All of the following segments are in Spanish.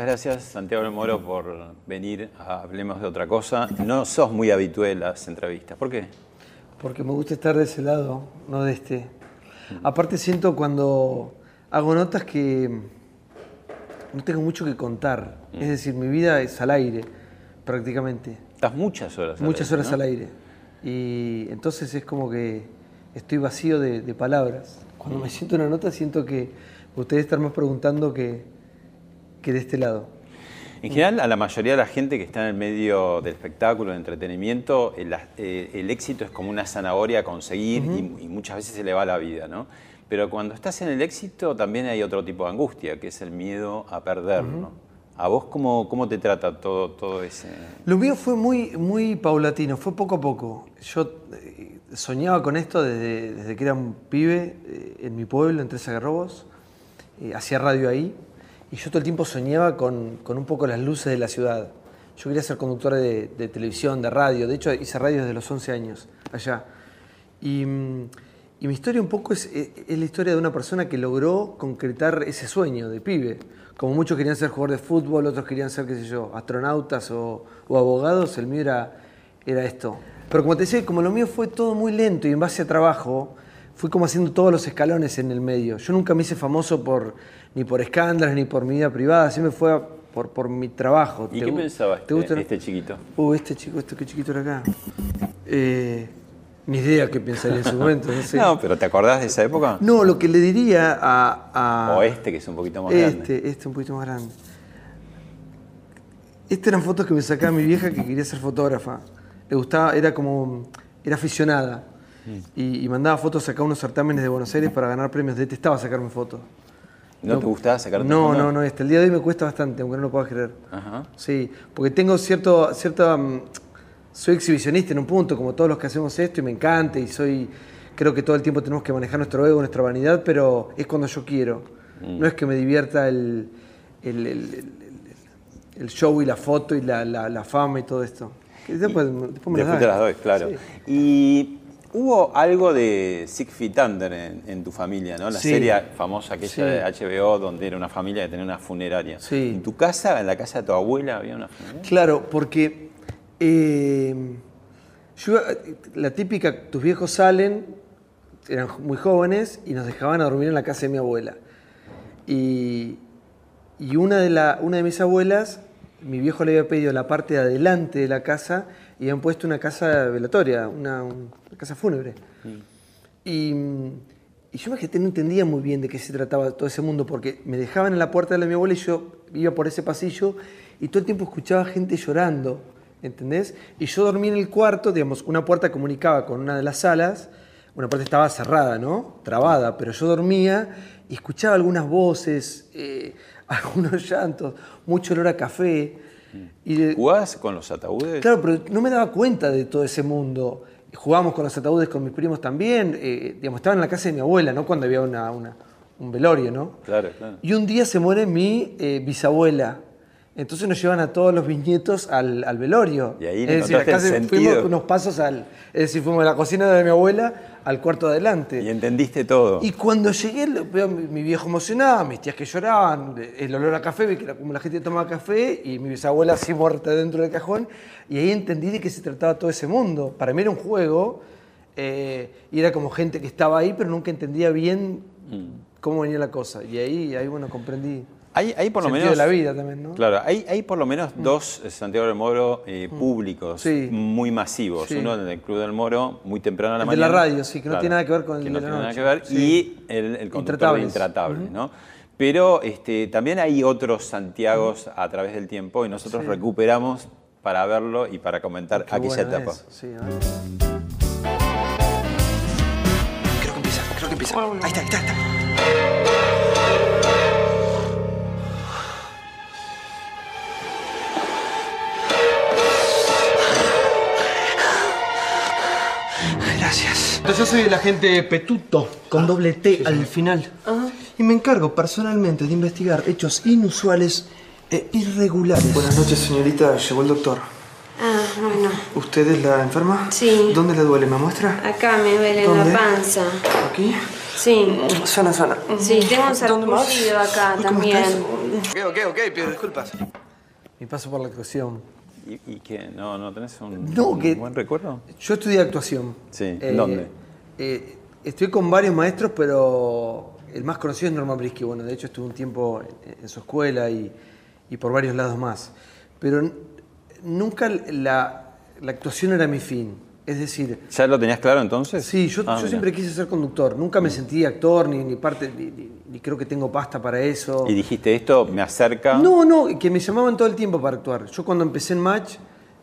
Muchas gracias Santiago del Moro por venir a Hablemos de otra cosa. No sos muy habitué en las entrevistas. ¿Por qué? Porque me gusta estar de ese lado, no de este. Aparte siento cuando hago notas que no tengo mucho que contar. Es decir, mi vida es al aire, prácticamente. Estás muchas horas. al Muchas aire, horas ¿no? al aire. Y entonces es como que estoy vacío de, de palabras. Cuando me siento en una nota siento que ustedes están más preguntando que, que de este lado. En general, a la mayoría de la gente que está en el medio del espectáculo, del entretenimiento, el, eh, el éxito es como una zanahoria a conseguir y, y muchas veces se le va la vida, ¿no? Pero cuando estás en el éxito también hay otro tipo de angustia, que es el miedo a perderlo. ¿A vos cómo, cómo te trata todo, todo ese...? Lo mío fue muy, muy paulatino, fue poco a poco. Yo eh, soñaba con esto desde, desde que era un pibe eh, en mi pueblo, en Tres Agarrobos. Eh, hacía radio ahí. Y yo todo el tiempo soñaba con, con un poco las luces de la ciudad. Yo quería ser conductor de, de televisión, de radio. De hecho, hice radio desde los 11 años, allá. Y, mm, y mi historia un poco es, es- es la historia de una persona que logró concretar ese sueño de pibe. Como muchos querían ser jugadores de fútbol, otros querían ser, qué sé yo, astronautas o, o abogados, el mío era, era esto. Pero como te decía, como lo mío fue todo muy lento y en base a trabajo, fui como haciendo todos los escalones en el medio. Yo nunca me hice famoso por, ni por escándalos ni por mi vida privada, siempre fue a- por, por mi trabajo. ¿Y ¿Te qué gu- pensaba te este, gusta? este chiquito? Uh, este chico, esto qué chiquito era acá. Eh, ni idea qué pensaría en su momento, no sé. No, pero ¿te acordás de esa época? No, lo que le diría a. a- O este, que es un poquito más este, grande. este un poquito más grande. Estas eran fotos que me sacaba mi vieja que quería ser fotógrafa. Le gustaba, era como. Era aficionada. Y, y mandaba fotos acá a unos certámenes de Buenos Aires para ganar premios. Detestaba sacarme fotos. ¿No, te gustaba sacarte No, fotos? no, no. Hasta el día de hoy me cuesta bastante, aunque no lo puedas creer. Ajá. Sí, porque tengo cierto, cierta... mm, Soy exhibicionista en un punto, como todos los que hacemos esto, y me encanta, y soy... Creo que todo el tiempo tenemos que manejar nuestro ego, nuestra vanidad, pero es cuando yo quiero. Mm. No es que me divierta el, el, el- show y la foto y la, la- la fama y todo esto. Después, después me las Después te dan. las doy, claro. Sí. Y hubo algo de Six Feet Under en, en tu familia, ¿no? La Sí. serie famosa aquella Sí. de HBO donde era una familia que tenía una funeraria. Sí. ¿En tu casa, en la casa de tu abuela, había una funeraria? Claro, porque eh, yo la típica, tus viejos salen, eran muy jóvenes y nos dejaban a dormir en la casa de mi abuela. Y, y una, de la, una de mis abuelas, mi viejo le había pedido la parte de adelante de la casa y habían puesto una casa velatoria, una, un- una casa fúnebre. Y, y yo me que no entendía muy bien de qué se trataba todo ese mundo, porque me dejaban en la puerta de la de mi abuela y yo iba por ese pasillo y todo el tiempo escuchaba gente llorando, ¿entendés? Y yo dormía en el cuarto, digamos, una puerta comunicaba con una de las salas, una puerta estaba cerrada, ¿no? Trabada, pero yo dormía y escuchaba algunas voces, eh, algunos llantos, mucho olor a café. Y de- ¿Jugabas con los ataúdes? Claro, pero no me daba cuenta de todo ese mundo. Jugábamos con los ataúdes con mis primos también. eh, digamos, estaba en la casa de mi abuela, ¿no? Cuando había una, una- un velorio, ¿no? Claro, claro. Y un día se muere mi eh, bisabuela. Entonces nos llevan a todos los bisnietos al, al velorio. Y ahí es decir, acá el fuimos unos pasos al. Es decir, fuimos de la cocina de mi abuela al cuarto de adelante. Y entendiste todo. Y cuando llegué, veo mi, mi viejo emocionado, mis tías que lloraban, el olor a café, vi que era como la gente tomaba café, y mi bisabuela así muerta dentro del cajón, y ahí entendí de qué se trataba todo ese mundo. Para mí era un juego, eh, y era como gente que estaba ahí, pero nunca entendía bien cómo venía la cosa. Y ahí, ahí bueno, comprendí. Hay, hay por lo menos. de la vida también, ¿no? Claro, hay, hay por lo menos dos eh, Santiago del Moro eh, públicos Sí. muy masivos. Sí. Uno en el Club del Moro, muy temprano a la El de la mañana. radio, sí, que no tiene nada que ver con el que de no la tiene nada noche. que ver. Sí. Y el, el conductor de Intratables. ¿no? Pero este, también hay otros Santiagos a través del tiempo y nosotros recuperamos para verlo y para comentar Qué aquella bueno etapa. Creo que empieza, creo que empieza. Ahí está, ahí está, ahí está. Yo soy el agente Petuto, con doble T al final. Y me encargo personalmente de investigar hechos inusuales e irregulares. Buenas noches, señorita. Llegó el doctor. Ah, bueno. ¿Usted es la enferma? Sí. ¿Dónde le duele? ¿Me muestra? Acá me duele ¿Dónde? la panza. ¿Aquí? Sí. Sana, sana. Sí, tengo un sarpullido acá Uy, ¿cómo también. estás? Ok, ok, ok, pido disculpas. Mi paso por la actuación. ¿Y, y qué? ¿No, ¿No tenés un, No, un que- buen recuerdo? Yo estudié actuación. Sí, ¿en dónde? Eh, estoy con varios maestros, pero el más conocido es Norman Brisky. Bueno, de hecho estuve un tiempo en, en su escuela y, y por varios lados más. Pero nunca la, la actuación era mi fin. Es decir, ¿Ya lo tenías claro entonces? sí, yo, Ah, yo siempre quise ser conductor. Nunca me sentí actor, ni, ni parte, ni, ni- ni creo que tengo pasta para eso. Y dijiste esto, me acerca. No, no, que me llamaban todo el tiempo para actuar. Yo cuando empecé en Match,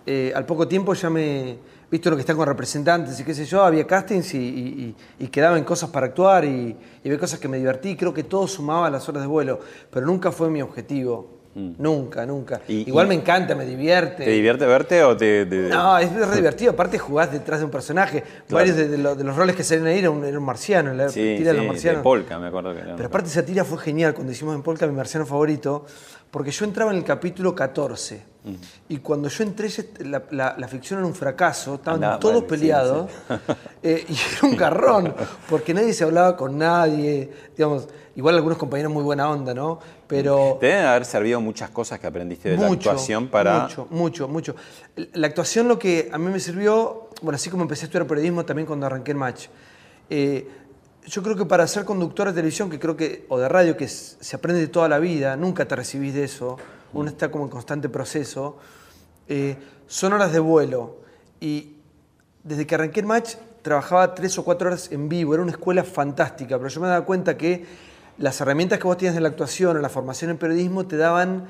eh, al poco tiempo ya me... Visto lo que están con representantes y qué sé yo, había castings y, y, y- quedaban cosas para actuar y, y había cosas que me divertí. Creo que todo sumaba a las horas de vuelo, pero nunca fue mi objetivo. Nunca, nunca. Mm. Y- Igual me encanta, me divierte. ¿Te divierte verte o te.? te- No, es re divertido. Aparte jugás detrás de un personaje. Varios de, de lo- de los roles que salen ahí era un, era un marciano. La Sí, tira de los marcianos. de Polka, me acuerdo que era. Pero aparte esa tira fue genial cuando hicimos en Polka mi marciano favorito, porque yo entraba en el capítulo 14 Mm. y cuando yo entré la, la- la ficción era un fracaso, estaban todos sí, peleados eh, y era un garrón, porque nadie se hablaba con nadie, digamos, igual algunos compañeros muy buena onda, ¿no? Pero Te deben haber servido muchas cosas que aprendiste de la actuación para. mucho, mucho, mucho. La actuación lo que a mí me sirvió, bueno, así como empecé a estudiar periodismo también cuando arranqué el match. eh, yo creo que para ser conductor de televisión, que creo que, o de radio, que se aprende de toda la vida, nunca te recibís de eso, uno está como en constante proceso, eh, son horas de vuelo. Y desde que arranqué el match, trabajaba tres o cuatro horas en vivo, era una escuela fantástica, pero yo me daba cuenta que las herramientas que vos tienes en la actuación o la formación en periodismo te daban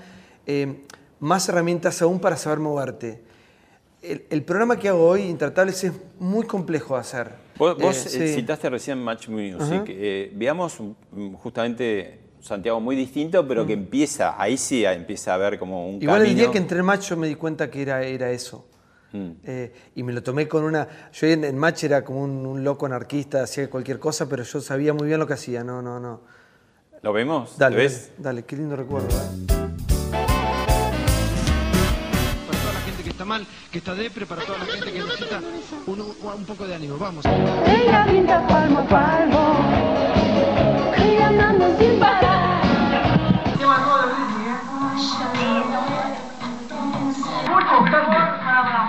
eh, más herramientas aún para saber moverte. El, el programa que hago hoy, Intratables, es muy complejo de hacer. Vos, Eh, sí. citaste recién Match Music. Eh, veamos justamente Santiago muy distinto, pero que empieza, ahí sí empieza a ver como un Mm. Igual el camino. día que entré en Match yo me di cuenta que era, era eso. Mm. Eh, y me lo tomé con una... Yo en, en Match era como un, un loco anarquista, hacía cualquier cosa, pero yo sabía muy bien lo que hacía. No, no, no. ¿Lo vemos? Dale, ¿Lo ves? dale, dale, qué lindo recuerdo. ¿eh? para toda la gente que está mal, que está depre, para toda la gente que necesita un, un- un poco de ánimo. Vamos. Ella pinta palmo a palmo, andando sin parar. Mucho mejor,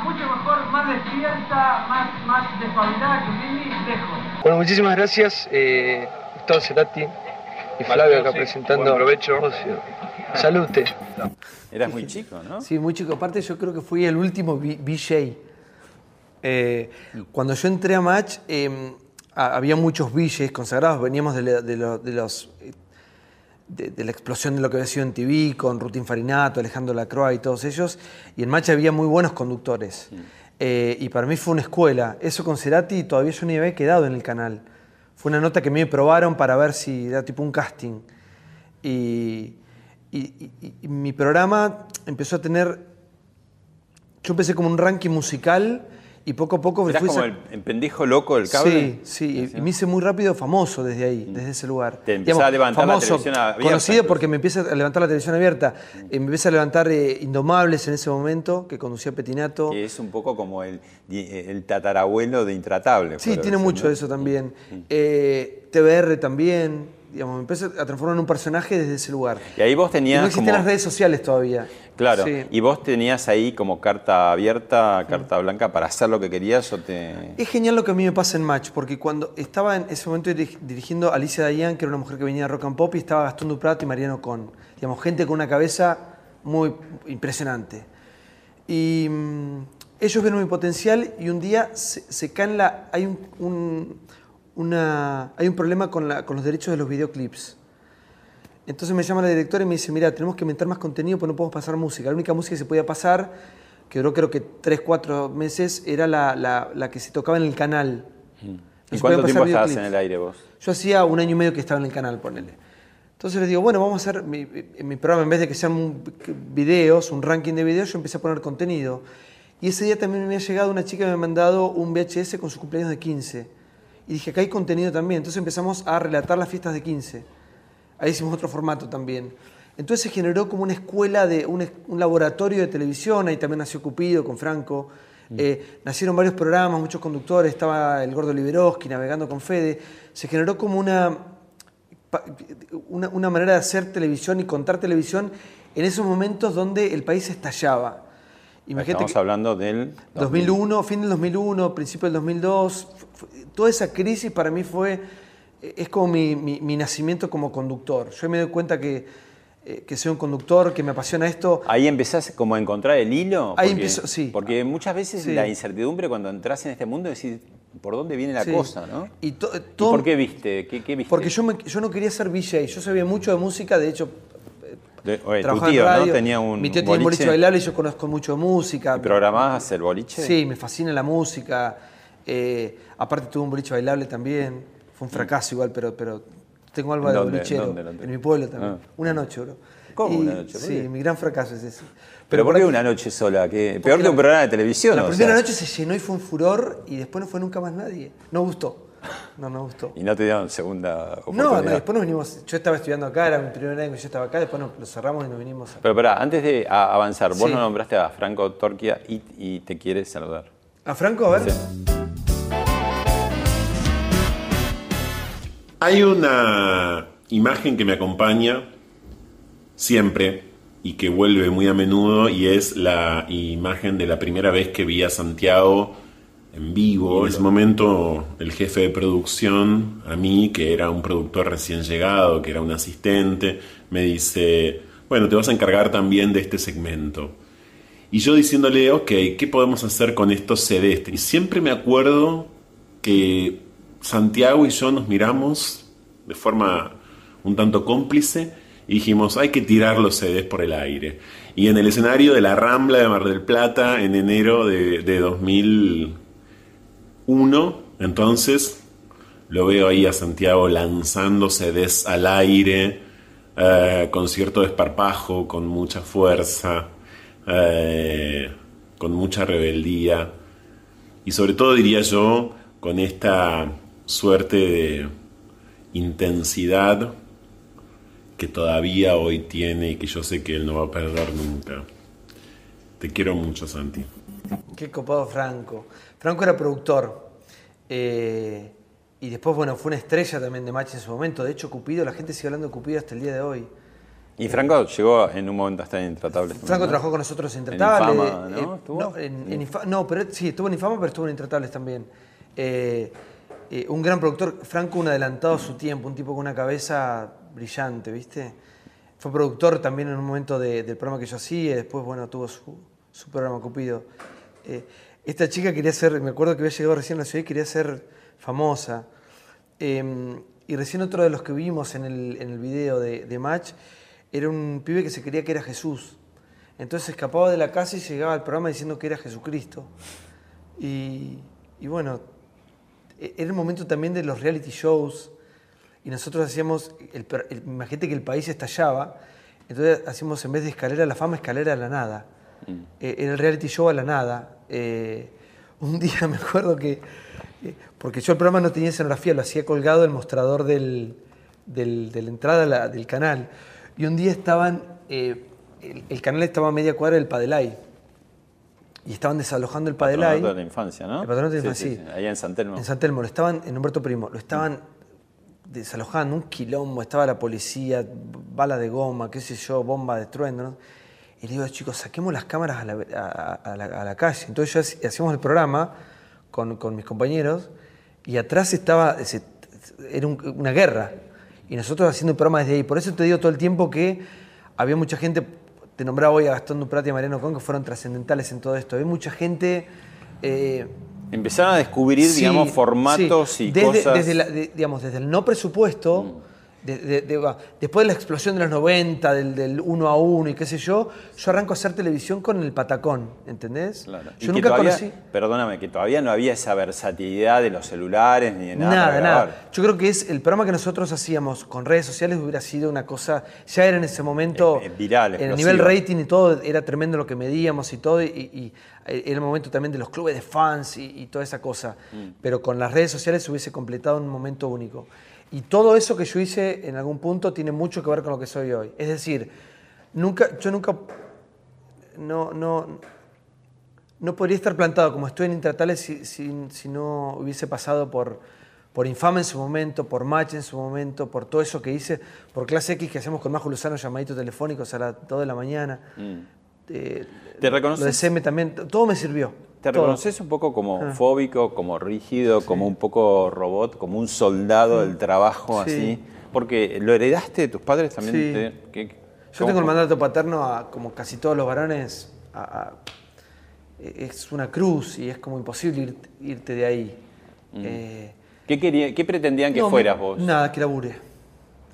mucho mejor, más despierta, más, más despabilada que Lili, lejos. Bueno, muchísimas gracias. Eh, Gustavo Cerati y Flavio acá presentando. Aprovecho. Salute. Eras muy chico, ¿no? Sí, muy chico. Aparte, yo creo que fui el último VJ. Eh, cuando yo entré a Match, eh, ha- había muchos VJs consagrados. Veníamos de, la- de lo- de los. De, de la explosión de lo que había sido en TV, con Rutin Farinato, Alejandro Lacroix y todos ellos. Y en Match había muy buenos conductores. Eh, y para mí fue una escuela. Eso con Cerati todavía yo ni había quedado en el canal. Fue una nota que me probaron para ver si era tipo un casting. Y, y- y- y mi programa empezó a tener. Yo empecé como un ranking musical y poco a poco me Eras fui. como el, el pendejo loco del cable. Sí, sí, y me hice muy rápido famoso desde ahí, desde ese lugar. Te empezaba a levantar la televisión abierta, Conocido entonces. porque me empieza a levantar la televisión abierta. Eh, me empieza a levantar eh, Indomables en ese momento, que conducía Petinato. Que es un poco como el, el tatarabuelo de Intratable. Sí, tiene mucho ¿no? de eso también. Eh, TBR también. Digamos, me empecé a transformar en un personaje desde ese lugar. Y ahí vos Y tenías no existían como- las redes sociales todavía. Claro, Sí. y vos tenías ahí como carta abierta, carta blanca para hacer lo que querías o te... Es genial lo que a mí me pasa en Match, porque cuando estaba en ese momento diri- dirigiendo a Alicia Dayan, que era una mujer que venía de Rock and Pop, y estaba Gastón Duprat y Mariano Con. Digamos, gente con una cabeza muy impresionante. Y mm, ellos ven mi potencial y un día se, se caen la... Hay un, un- una, hay un problema con, la- con los derechos de los videoclips. Entonces me llama la directora y me dice, mira, tenemos que inventar más contenido porque no podemos pasar música. La única música que se podía pasar, que duró creo que 3, 4 meses, era la, la- la que se tocaba en el canal. No ¿Y cuánto tiempo estabas en el aire vos? Yo hacía un año y medio que estaba en el canal, ponele. Entonces les digo, bueno, vamos a hacer mi, mi programa, en vez de que sean videos, un ranking de videos, yo empecé a poner contenido. Y ese día también me ha llegado una chica que me ha mandado un VHS con su cumpleaños de 15. Y dije, acá hay contenido también. Entonces empezamos a relatar las fiestas de 15. Ahí hicimos otro formato también. Entonces se generó como una escuela, de un, laboratorio de televisión, ahí también nació Cupido con Franco. Eh, nacieron varios programas, muchos conductores, estaba el Gordo Liberoski navegando con Fede. Se generó como una, una, una manera de hacer televisión y contar televisión en esos momentos donde el país estallaba. Imagínate Estamos hablando del 2001, fin del 2001, principio del 2002, fu- fu- toda esa crisis para mí fue, eh, es como mi, mi- mi nacimiento como conductor. Yo me doy cuenta que, eh, que soy un conductor, que me apasiona esto. Ahí empezás como a encontrar el hilo. Ahí porque- empiezo, sí. Porque muchas veces Sí. la incertidumbre cuando entras en este mundo es decir, ¿por dónde viene la Sí. cosa? ¿no? Y, to- ¿Y todo- por qué viste? ¿Qué, qué viste? Porque yo, me- yo no quería ser VJ, yo sabía mucho de música, de hecho, De- oye, tu tío, radio. ¿no? Tenía un Mi tío tiene un boliche bailable y yo conozco mucho música. ¿Y programabas el boliche? Sí, me fascina la música. eh, aparte tuve un boliche bailable también. Fue un fracaso igual, pero, pero tengo algo de ¿Dónde? bolichero. ¿Dónde? ¿Dónde? En mi pueblo también. Ah. Una noche, bro. ¿Cómo Y- una noche? ¿Por Sí, mi gran fracaso es eso. ¿Pero por qué una noche sola? Porque Peor que un programa de televisión. La o primera sea. noche se llenó y fue un furor y después no fue nunca más nadie. No gustó. No, no gustó. Y no te dieron segunda No, oportunidad. no, después nos vinimos. Yo estaba estudiando acá, era mi primer año que yo estaba acá, después nos, lo cerramos y nos vinimos. a- Pero pará, antes de avanzar, vos Sí. no nombraste a Franco Torquia y, y te quiere saludar. ¿A Franco? A ver. Sí. Hay una imagen que me acompaña siempre y que vuelve muy a menudo y es la imagen de la primera vez que vi a Santiago en vivo. En ese momento el jefe de producción, a mí, que era un productor recién llegado, que era un asistente, me dice, bueno, te vas a encargar también de este segmento. Y yo diciéndole, ok, ¿qué podemos hacer con estos CDs? Y siempre me acuerdo que Santiago y yo nos miramos de forma un tanto cómplice y dijimos, hay que tirar los CDs por el aire. Y en el escenario de la Rambla de Mar del Plata, en enero de, de 2001, entonces lo veo ahí a Santiago lanzando CDs al aire, eh, con cierto desparpajo, con mucha fuerza, eh, con mucha rebeldía y sobre todo diría yo con esta suerte de intensidad que todavía hoy tiene y que yo sé que él no va a perder nunca. Te quiero mucho, Santi. Qué copado Franco. Franco era productor. eh, y después, bueno, fue una estrella también de Match en su momento. De hecho, Cupido, la gente sigue hablando de Cupido hasta el día de hoy. Y Franco llegó en un momento hasta en Intratables. también, Franco ¿no? trabajó con nosotros en Intratables. Infama, ¿no? eh, ¿Estuvo? no, en- en Infa- no, pero sí, estuvo en Infama, pero estuvo en Intratables también. Eh, eh, un gran productor, Franco, un adelantado a su tiempo, un tipo con una cabeza brillante, ¿viste? Fue productor también en un momento de- del programa que yo hacía, y después, bueno, tuvo su, su programa Cupido. Eh, esta chica quería ser, me acuerdo que había llegado recién a la ciudad y quería ser famosa. Eh, y recién otro de los que vimos en el, en el video de, de Match era un pibe que se creía que era Jesús. Entonces escapaba de la casa y llegaba al programa diciendo que era Jesucristo. Y, y bueno, e- era el momento también de los reality shows. Y nosotros hacíamos, el, imagínate que el país estallaba, entonces hacíamos en vez de escalera a la fama, escalera a la nada. Eh, era el reality show a la nada. Eh, un día me acuerdo que, eh, porque yo el programa no tenía escenografía, lo hacía colgado el mostrador del, del- de la entrada la- del canal. Y un día estaban, eh, el, el canal estaba a media cuadra del Padelay. Y estaban desalojando el Padelay. Patronato de la infancia, ¿no? El patronato de la Sí, sí, infancia, sí, Allá en San Telmo. En San Telmo, lo estaban, en Humberto Primo, lo estaban desalojando, un quilombo, estaba la policía, bala de goma, qué sé yo, bomba de trueno. ¿no? Y le digo, chicos, saquemos las cámaras a la, a- a la- a la calle. Entonces yo hac- hacíamos el programa con, con mis compañeros y atrás estaba, era un- una guerra. Y nosotros haciendo el programa desde ahí. Por eso te digo todo el tiempo que había mucha gente, te nombraba hoy a Gastón Duprati y a Mariano Con, que fueron trascendentales en todo esto. Había mucha gente... eh, Empezaron a descubrir, Sí, digamos, formatos sí. y desde, cosas. Desde, la- de- digamos, desde el no presupuesto, de- de- de- va, después de la explosión de los 90, del, del uno a uno y qué sé yo, yo arranco a hacer televisión con el patacón, ¿entendés? Claro. Yo nunca todavía- conocí. Perdóname, que todavía no había esa versatilidad de los celulares ni de nada. Nada, nada. Yo creo que es el programa que nosotros hacíamos con redes sociales hubiera sido una cosa, ya era en ese momento Eh, eh, viral, en el nivel rating y todo era tremendo lo que medíamos y todo y, y era el momento también de los clubes de fans y, y toda esa cosa. Mm. Pero con las redes sociales se hubiese completado un momento único. Y todo eso que yo hice en algún punto tiene mucho que ver con lo que soy hoy. Es decir, nunca, yo nunca no, no, no podría estar plantado como estoy en Intratales si, si- si no hubiese pasado por, por Infame en su momento, por Match en su momento, por todo eso que hice, por Clase X que hacemos con Majo Luzano, llamaditos telefónicos a las 2 de la mañana. Eh, Mm. ¿Te reconoces? Lo de SEME también, todo me sirvió. ¿Te reconoces un poco como Ah. fóbico, como rígido, como un poco robot, como un soldado del trabajo Sí. así? Porque lo heredaste de tus padres también. Sí. te- ¿qué- Yo tengo el mandato paterno, a, como casi todos los varones, a- a- es una cruz y es como imposible ir- irte de ahí. Eh, ¿Qué, quería- qué pretendían que no, fueras vos? Nada, que labure.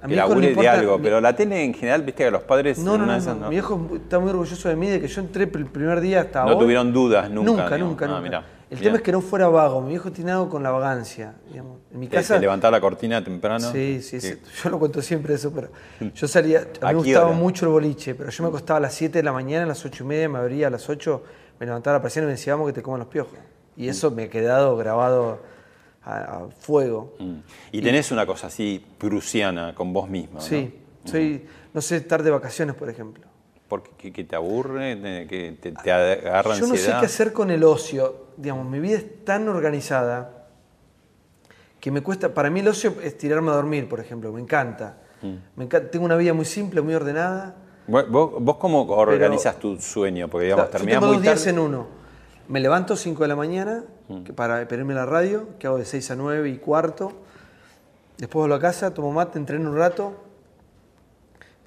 A mi hijo le de algo, mi- pero la tele en general, viste que los padres No, no, no. Mi viejo está muy orgulloso de mí, de que yo entré el primer día hasta No hoy. tuvieron dudas nunca, Nunca, digamos. nunca, Ah, nunca. mirá, el tema es que no fuera vago. Mi viejo tiene algo con la vagancia. Digamos. En mi casa. levantar la cortina temprano. Sí, sí, que- sí. Yo lo cuento siempre eso, pero yo salía, a mí ¿A me gustaba hora? mucho el boliche, pero yo me acostaba a las 7 de la mañana, a las 8 y media, me abría a las 8, me levantaba la persiana y me decía, vamos que te coman los piojos. Y eso me ha quedado grabado a, a fuego. Mm. Y tenés una cosa así prusiana con vos mismo, ¿no? Sí, soy, no sé, estar de vacaciones, por ejemplo. Porque que, te aburre, que te, te agarra Yo no sé ansiedad. qué hacer con el ocio. Digamos, mi vida es tan organizada que me cuesta. Para mí el ocio es tirarme a dormir, por ejemplo. Me encanta. Mm. Me encanta- tengo una vida muy simple, muy ordenada. Vos, vos- cómo organizas tu sueño? Porque digamos, Claro, yo terminás tengo muy dos días tarde. En uno. Me levanto 5 de la mañana que para para irme a la radio, que hago de 6 a 9 y cuarto. Después vuelvo a casa, tomo mate, entreno un rato.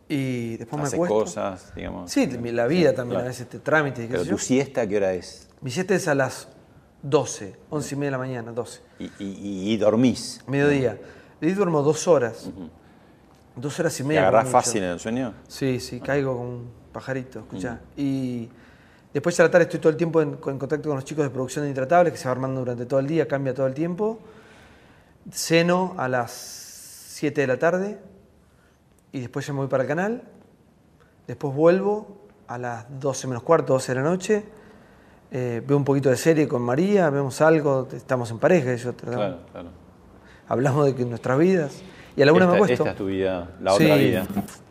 Y después me Haces acuesto. cosas, digamos. Sí, la vida también, Claro. a veces te trámites. qué Pero tu yo. siesta, ¿qué hora es? Mi siesta es a las 12, 11 y media de la mañana, 12. Y, y- y dormís. Mediodía. De ahí duermo dos horas. Dos horas y ¿Te media. agarrás como mucho. fácil en el sueño? Sí, sí, caigo como un pajarito, escuchá. Y después a la tarde estoy todo el tiempo en, en contacto con los chicos de producción de Intratables, que se va armando durante todo el día, cambia todo el tiempo. Ceno a las 7 de la tarde y después ya me voy para el canal. Después vuelvo a las 12 menos cuarto, 12 de la noche. Eh, veo un poquito de serie con María, vemos algo, estamos en pareja, yo Claro, claro. hablamos de que nuestras vidas. Y a la una esta, me acuesto. esta es tu vida, la Sí, otra vida.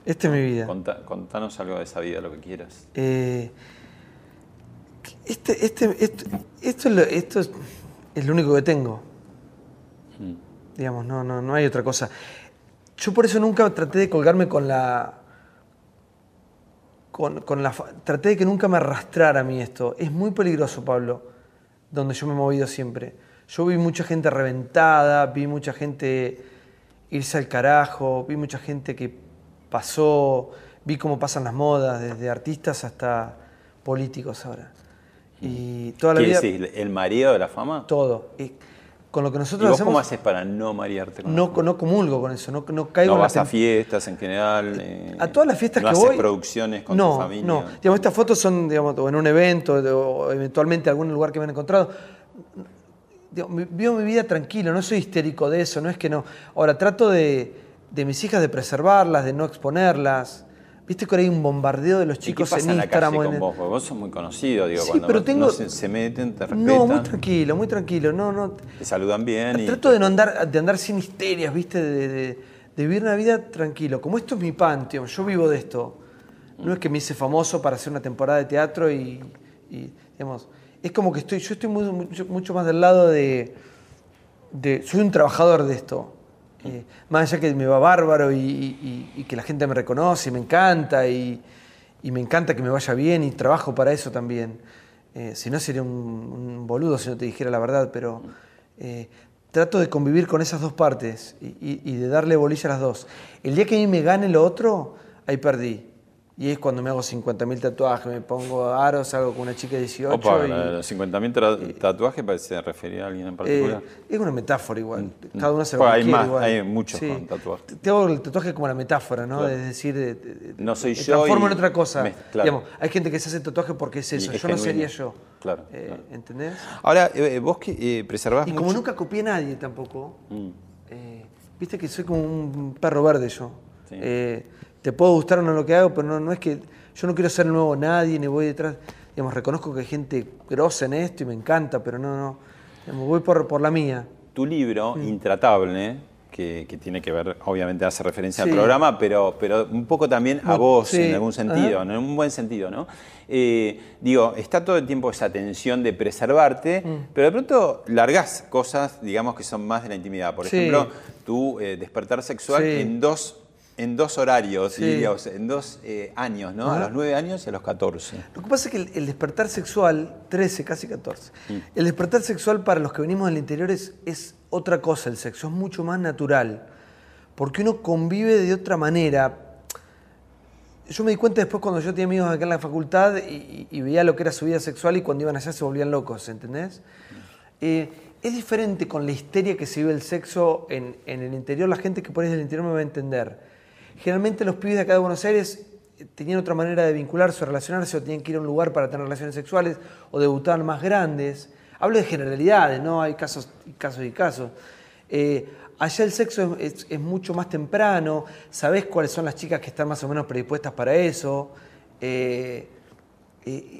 Esta es mi vida. Conta- contanos algo de esa vida, lo que quieras. Eh, este, este, esto, esto, es lo, esto es, es lo único que tengo. Digamos, no, no, no hay otra cosa. Yo por eso nunca traté de colgarme con la. Con, con la traté de que nunca me arrastrara a mí esto. Es muy peligroso, Pablo, donde yo me he movido siempre. Yo vi mucha gente reventada, vi mucha gente irse al carajo, vi mucha gente que pasó, vi cómo pasan las modas, desde artistas hasta políticos ahora. Y toda la ¿Qué vida. decís? ¿El marido de la fama? Todo. Y con lo que ¿Y nosotros vos hacemos. cómo haces para no marearte con no, fama? no comulgo con eso, no, no caigo ¿No en la vas a fiestas en general? eh, A todas las fiestas ¿no que haces voy. producciones con no, tu familia? No, digamos, estas fotos son digamos, en un evento o eventualmente algún lugar que me han encontrado. Digamos, vivo mi vida tranquilo, no soy histérico de eso, no es que no. Ahora, trato de, de mis hijas de preservarlas, de no exponerlas. Viste que ahora hay un bombardeo de los ¿Y qué chicos pasa en en la Instagram. calle con vos? Vos sos muy conocido, digo, Sí, cuando pero tengo- no se, se meten, te respetan, No, muy tranquilo, muy tranquilo. No, no. te saludan bien y... Trato de no andar, de andar sin histerias, ¿viste? De, de- de vivir una vida tranquilo. Como esto es mi pan, tío, yo vivo de esto. No es que me hice famoso para hacer una temporada de teatro y, y, digamos, es como que estoy, yo estoy muy- mucho, mucho más del lado de, de- soy un trabajador de esto. Eh, más allá que me va bárbaro y, que la gente me reconoce y me encanta y, me encanta que me vaya bien y trabajo para eso también. Eh, si no sería un, boludo si no te dijera la verdad, pero eh, trato de convivir con esas dos partes y de darle bolilla a las dos. El día que a mí me gane lo otro, ahí perdí. Y es cuando me hago 50.000 tatuajes, me pongo aros, salgo con una chica de 18 Opa, y- los 50.000 tra- tatuajes parece referir a alguien en particular. Eh, es una metáfora igual. Cada uno se lo hay más, igual. hay muchos con tatuajes. Te hago el tatuaje como la metáfora, ¿no? Claro. Es decir, de- de- de- No soy yo transformo y en otra cosa. me- claro. Digamos, hay gente que se hace tatuaje porque es eso. es yo no sería yo. Claro, Eh, claro. ¿Entendés? Ahora, eh, vos que eh, preservás Y mucho... como nunca copié a nadie tampoco, Mm. viste que soy como un perro verde yo. Sí. Te puedo gustar o no lo que hago, pero no, no es que yo no quiero ser nuevo nadie, ni voy detrás. Digamos, reconozco que hay gente grosa en esto y me encanta, pero no, no. Digamos, voy por, por la mía. Tu libro, Mm. Intratable, que, que tiene que ver, obviamente hace referencia Sí. al programa, pero, pero un poco también a vos sí, en algún sentido, en un buen sentido, ¿no? Eh, digo, está todo el tiempo esa tensión de preservarte, Mm. pero de pronto largás cosas, digamos, que son más de la intimidad. Por Sí. ejemplo, tu eh, despertar sexual en dos en dos horarios, Sí. diría, o sea, en dos eh, años, ¿no? A Ajá. los nueve años y a los 14. Lo que pasa es que el, el despertar sexual, 13, casi 14, Mm. el despertar sexual para los que venimos del interior es, es otra cosa, el sexo, es mucho más natural, porque uno convive de otra manera. Yo me di cuenta después cuando yo tenía amigos acá en la facultad y, veía lo que era su vida sexual y cuando iban allá se volvían locos, ¿entendés? Eh, es diferente con la histeria que se vive el sexo en, en el interior. La gente que por ahí del interior me va a entender. Generalmente los pibes de acá de Buenos Aires eh, tenían otra manera de vincularse o relacionarse o tenían que ir a un lugar para tener relaciones sexuales o debutaban más grandes. Hablo de generalidades, ¿no? Hay casos casos y casos. Eh, allá el sexo es, mucho más temprano, sabés cuáles son las chicas que están más o menos predispuestas para eso. Eh,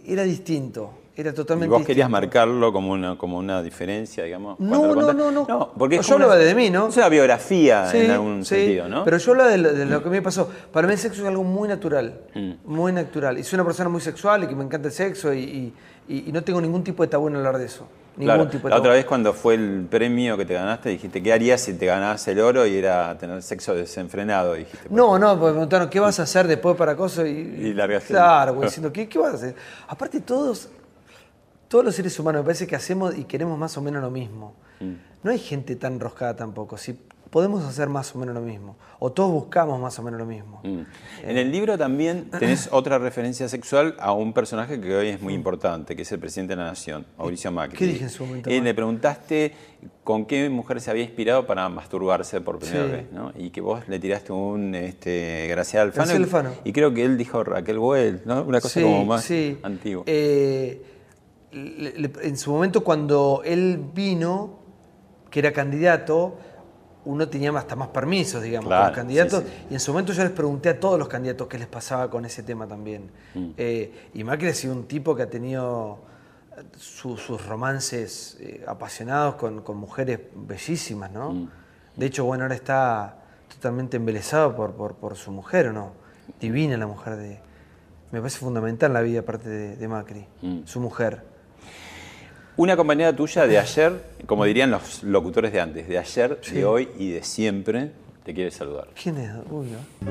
era distinto, era Y totalmente vos querías distinto. marcarlo como una, como una diferencia, digamos. No, no, contás. no, no. porque Yo hablaba de mí, ¿no? Es una biografía Sí, en algún sí, sentido, ¿no? Pero yo hablo de lo, de lo que me pasó. Para mí el sexo es algo muy natural. Mm. Muy natural. Y soy una persona muy sexual y que me encanta el sexo y, y- y- y no tengo ningún tipo de tabú en hablar de eso. Ningún Claro, tipo de la tabú. otra vez cuando fue el premio que te ganaste, dijiste, ¿qué harías si te ganabas el oro y era tener sexo desenfrenado? Dijiste, No, no, porque me preguntaron, ¿qué vas a hacer después para cosas? Y, Y largaste. Claro, güey, diciendo, ¿qué, ¿qué vas a hacer? Aparte, todos, todos los seres humanos me parece que hacemos y queremos más o menos lo mismo. Mm. No hay gente tan roscada tampoco. Si podemos hacer más o menos lo mismo. O todos buscamos más o menos lo mismo. Mm. En el libro también tenés otra referencia sexual a un personaje que hoy es muy importante, que es el presidente de la Nación, Mauricio Macri. ¿Qué dije en su momento, Y Macri? le preguntaste con qué mujer se había inspirado para masturbarse por primera Sí. vez, ¿no? Y que vos le tiraste un este, Graciela Alfano. Graciela y- Alfano. Y creo que él dijo Raquel Boel, ¿no? Una cosa Sí, como más sí. antigua. Eh, en su momento, cuando él vino, que era candidato, uno tenía hasta más permisos, digamos, Claro, con los candidatos. sí, sí. Y en su momento yo les pregunté a todos los candidatos qué les pasaba con ese tema también. Mm. Eh, y Macri ha sido un tipo que ha tenido eh, su- sus romances eh, apasionados con, con mujeres bellísimas, ¿no? Mm. De hecho, bueno, ahora está totalmente embelesado por, por, por su mujer, ¿o no? Divina la mujer de... Me parece fundamental en la vida, aparte de, de Macri, Mm. su mujer. Una compañera tuya de ayer, como dirían los locutores de antes, de ayer, Sí. de hoy y de siempre, te quiere saludar. ¿Quién es? Uy, ¿no?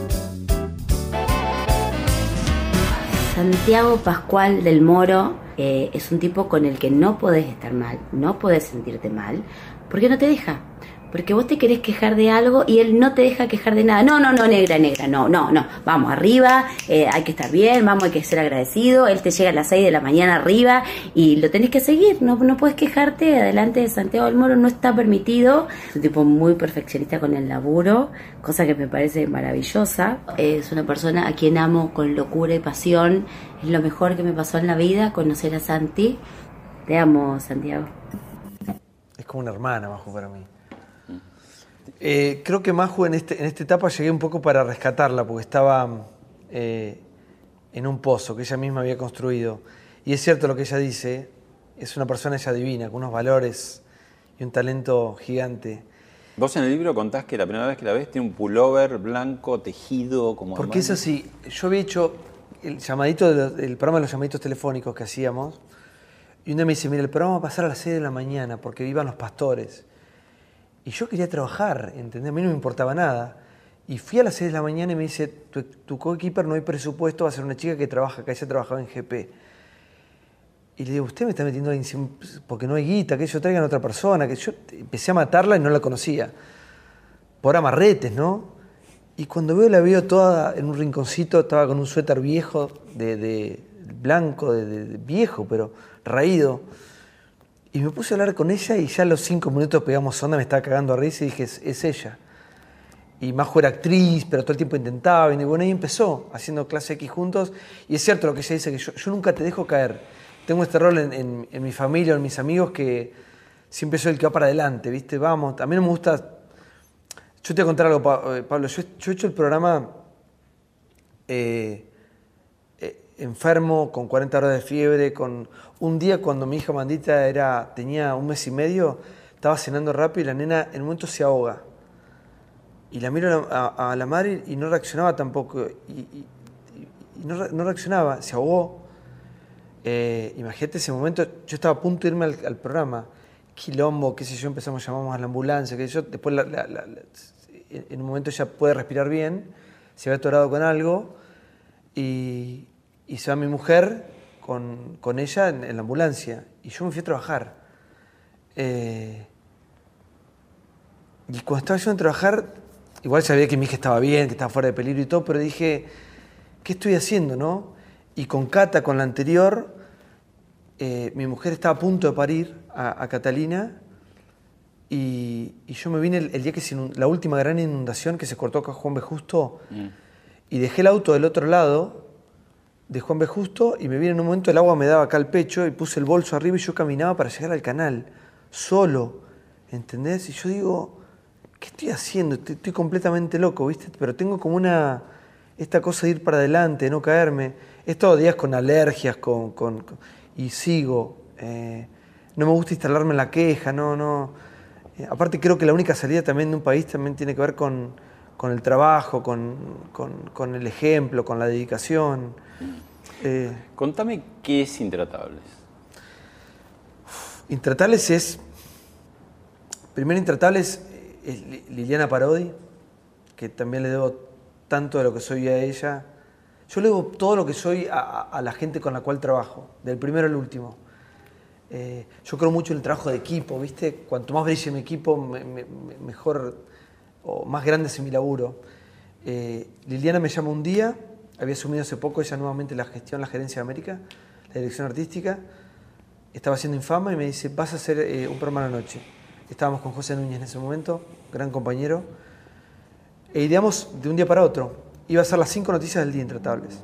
Santiago Pascual del Moro eh, es un tipo con el que no podés estar mal, no podés sentirte mal, porque no te deja. Porque vos te querés quejar de algo y él no te deja quejar de nada. No, no, no, negra, negra, no, no, no. Vamos arriba, eh, hay que estar bien, vamos, hay que ser agradecido. Él te llega a las 6 de la mañana arriba y lo tenés que seguir. No, no puedes quejarte adelante de Santiago del Moro, no está permitido. Es un tipo muy perfeccionista con el laburo, cosa que me parece maravillosa. Es una persona a quien amo con locura y pasión. Es lo mejor que me pasó en la vida, conocer a Santi. Te amo, Santiago. Es como una hermana, Maju, para mí. Eh, creo que Maju en, este, en esta etapa llegué un poco para rescatarla, porque estaba eh, en un pozo que ella misma había construido. Y es cierto lo que ella dice, es una persona ella divina, con unos valores y un talento gigante. Vos en el libro contás que la primera vez que la ves tiene un pullover blanco tejido como... Porque es así, yo había hecho el llamadito de los- el programa de los llamaditos telefónicos que hacíamos, y un día me dice, mira, el programa va a pasar a las 6 de la mañana porque iban los pastores. Y yo quería trabajar, ¿entendés? A mí no me importaba nada. Y fui a las 6 de la mañana y me dice, tu, tu coequiper no hay presupuesto, va a ser una chica que trabaja acá, ella trabajaba en GP. Y le digo, usted me está metiendo ahí porque no hay guita, que yo traigan a otra persona, que yo empecé a matarla y no la conocía. Por amarretes, ¿no? Y cuando veo la veo toda en un rinconcito, estaba con un suéter viejo, de, blanco, de viejo, pero raído. Y me puse a hablar con ella y ya a los cinco minutos pegamos onda, me estaba cagando a risa y dije, es, ella. Y Majo era actriz, pero todo el tiempo intentaba. Y bueno, ahí empezó, haciendo clase X juntos. Y es cierto lo que ella dice, que yo, nunca te dejo caer. Tengo este rol en, mi familia en mis amigos que siempre soy el que va para adelante, ¿viste? Vamos, a mí no me gusta... Yo te voy a contar algo, eh, Pablo. Yo, yo he hecho el programa eh, eh, enfermo, con 40 horas de fiebre, con... Un día cuando mi hija Mandita era, tenía un mes y medio, estaba cenando rápido y la nena en un momento se ahoga. Y la miro a la, madre y no reaccionaba tampoco. Y, no, re- no reaccionaba, se ahogó. Eh, imagínate ese momento, yo estaba a punto de irme al, programa. Quilombo, qué sé yo, empezamos, llamamos a la ambulancia, qué sé yo. Después, en un momento ya puede respirar bien, se había atorado con algo. Y, y se va mi mujer con, con ella en, en la ambulancia. Y yo me fui a trabajar. Eh, y cuando estaba yendo a trabajar, igual sabía que mi hija estaba bien, que estaba fuera de peligro y todo, pero dije, ¿qué estoy haciendo, no? Y con Cata, con la anterior, eh, mi mujer estaba a punto de parir a, a Catalina y, y yo me vine el, el día que se la última gran inundación que se cortó acá Juan B. Justo y dejé el auto del otro lado de Juan B. Justo y me vine en un momento, el agua me daba acá al pecho y puse el bolso arriba y yo caminaba para llegar al canal, solo, ¿entendés? Y yo digo, ¿qué estoy haciendo? Estoy, estoy completamente loco, ¿viste? Pero tengo como una, esta cosa de ir para adelante, de no caerme. He estado días con alergias, con, con- con- y sigo. eh, no me gusta instalarme en la queja, no, no. Eh, aparte creo que la única salida también de un país también tiene que ver con, con el trabajo, con, con- con el ejemplo, con la dedicación. Eh, Contame qué es Intratables. Intratables es. Primero, Intratables es Li- Liliana Parodi, que también le debo tanto de lo que soy a ella. Yo le debo todo lo que soy a, la gente con la cual trabajo, del primero al último. Eh, yo creo mucho en el trabajo de equipo, ¿viste? Cuanto más brille mi equipo, me- mejor o más grande es mi laburo. Eh, Liliana me llama un día, había asumido hace poco ella nuevamente la gestión, la gerencia de América, la dirección artística estaba haciendo Infama y me dice, vas a hacer eh, un programa a la noche. Estábamos con José Núñez en ese momento, gran compañero, e ideamos de un día para otro. Iba a ser las cinco noticias del día intratables.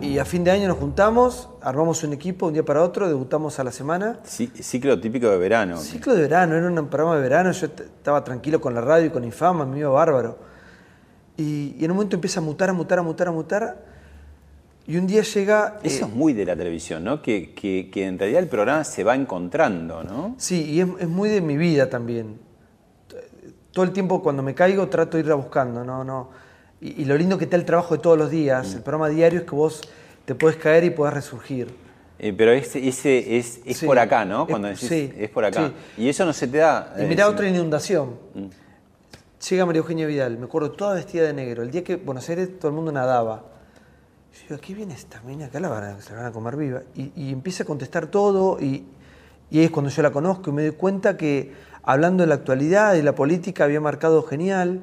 Y a fin de año nos juntamos, armamos un equipo un día para otro, debutamos a la semana. Sí, ciclo típico de verano. Ciclo de verano, era un programa de verano, yo estaba tranquilo con la radio y con Infama, me iba bárbaro. Y, y en un momento empieza a mutar, a mutar, a mutar, a mutar. Y un día llega... Eso eh, es muy de la televisión, ¿no? Que, que- que en realidad el programa se va encontrando, ¿no? Sí, y es, es muy de mi vida también. Todo el tiempo cuando me caigo trato de irla buscando, ¿no? no y, y lo lindo que está el trabajo de todos los días, el programa diario es que vos te puedes caer y puedes resurgir. Eh, pero ese, ese es, es Sí. por acá, ¿no? Cuando decís, sí, es por acá. sí. Y eso no se te da. Y eh, mirá si- otra inundación. Mm. Llega María Eugenia Vidal, me acuerdo toda vestida de negro. El día que Buenos Aires todo el mundo nadaba. Yo digo, ¿qué viene esta mina? Acá la van a, se la van a comer viva. Y, y empieza a contestar todo y, y es cuando yo la conozco y me doy cuenta que hablando de la actualidad y la política había marcado genial.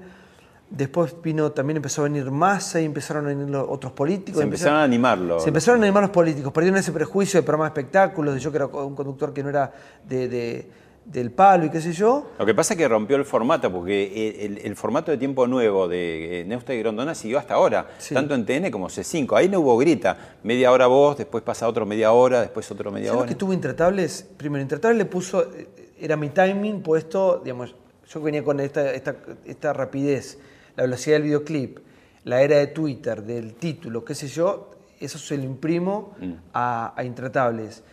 Después vino, también empezó a venir Massa y empezaron a venir los otros políticos. Se empezaron a animarlo. Se empezaron a animar los políticos, perdieron ese prejuicio de programa de espectáculos, de yo que era un conductor que no era de, de- del palo y qué sé yo. Lo que pasa es que rompió el formato, porque el, el- el formato de tiempo nuevo de eh, Neusta y Grondona siguió hasta ahora, Sí. tanto en TN como C5. Ahí no hubo grita. Media hora vos, después pasa otro media hora, después otro media ¿Sabes lo hora. que tuvo Intratables? Primero, Intratables le puso, eh, era mi timing puesto, digamos, yo venía con esta, esta, esta rapidez, la velocidad del videoclip, la era de Twitter, del título, qué sé yo, eso se lo imprimo Mm. a, a Intratables.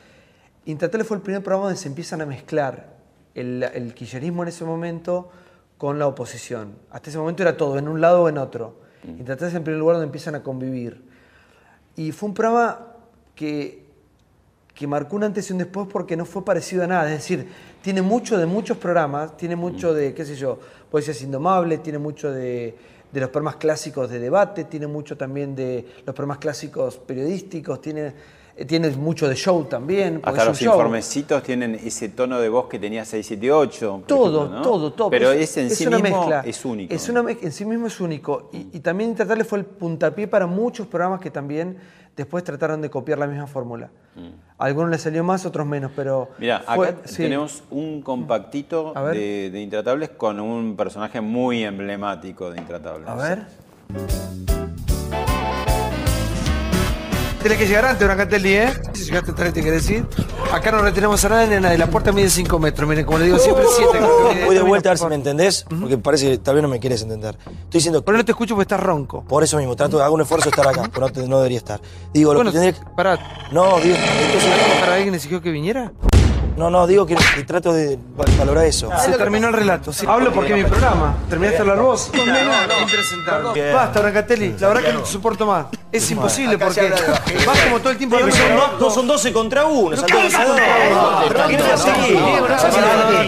Intratables fue el primer programa donde se empiezan a mezclar el, el kirchnerismo en ese momento con la oposición. Hasta ese momento era todo, en un lado o en otro. Intratables es el primer lugar donde empiezan a convivir. Y fue un programa que, que marcó un antes y un después porque no fue parecido a nada. Es decir, tiene mucho de muchos programas, tiene mucho de, qué sé yo, Poesías Indomables, tiene mucho de, de los programas clásicos de debate, tiene mucho también de los programas clásicos periodísticos, tiene eh, tiene mucho de show también. Hasta es los show. informecitos tienen ese tono de voz que tenía 678. por Todo, ejemplo, ¿no? todo, todo. Pero ese en sí mismo mezcla. es único. Es una en sí mismo es único. Y, y también Intratable fue el puntapié para muchos programas que también después trataron de copiar la misma fórmula. A algunos les salió más, otros menos, pero. Mm. Mira, acá sí. tenemos un compactito A ver. de, de Intratables con un personaje muy emblemático de Intratables. A ver. Tienes que llegar antes, Brancatelli, ¿eh? Si llegaste tarde, te quiere decir. Acá no retenemos a nadie, nena, y la puerta mide 5 metros. Miren, como le digo siempre, 7. Voy de vuelta a ver si me entendés, porque parece que tal vez no me quieres entender. Estoy diciendo Pero no te escucho porque estás ronco. por eso mismo, trato de hago un esfuerzo de estar acá, pero no, te- no debería estar. Digo, lo Bueno, que tendría que... pará. No, digo, ¿Para alguien exigió que viniera? No, no, digo que, que trato de va- valorar eso. Se terminó el relato. sí. Hablo porque es mi programa. ¿Terminaste de hablar vos? No, no, no. Bien. Basta, Brancatelli. La verdad que no te soporto más. Es imposible porque vas como todo el tiempo hablando Son dos, no son 12 contra 1, Santiago Vencedor. ¿Pero qué?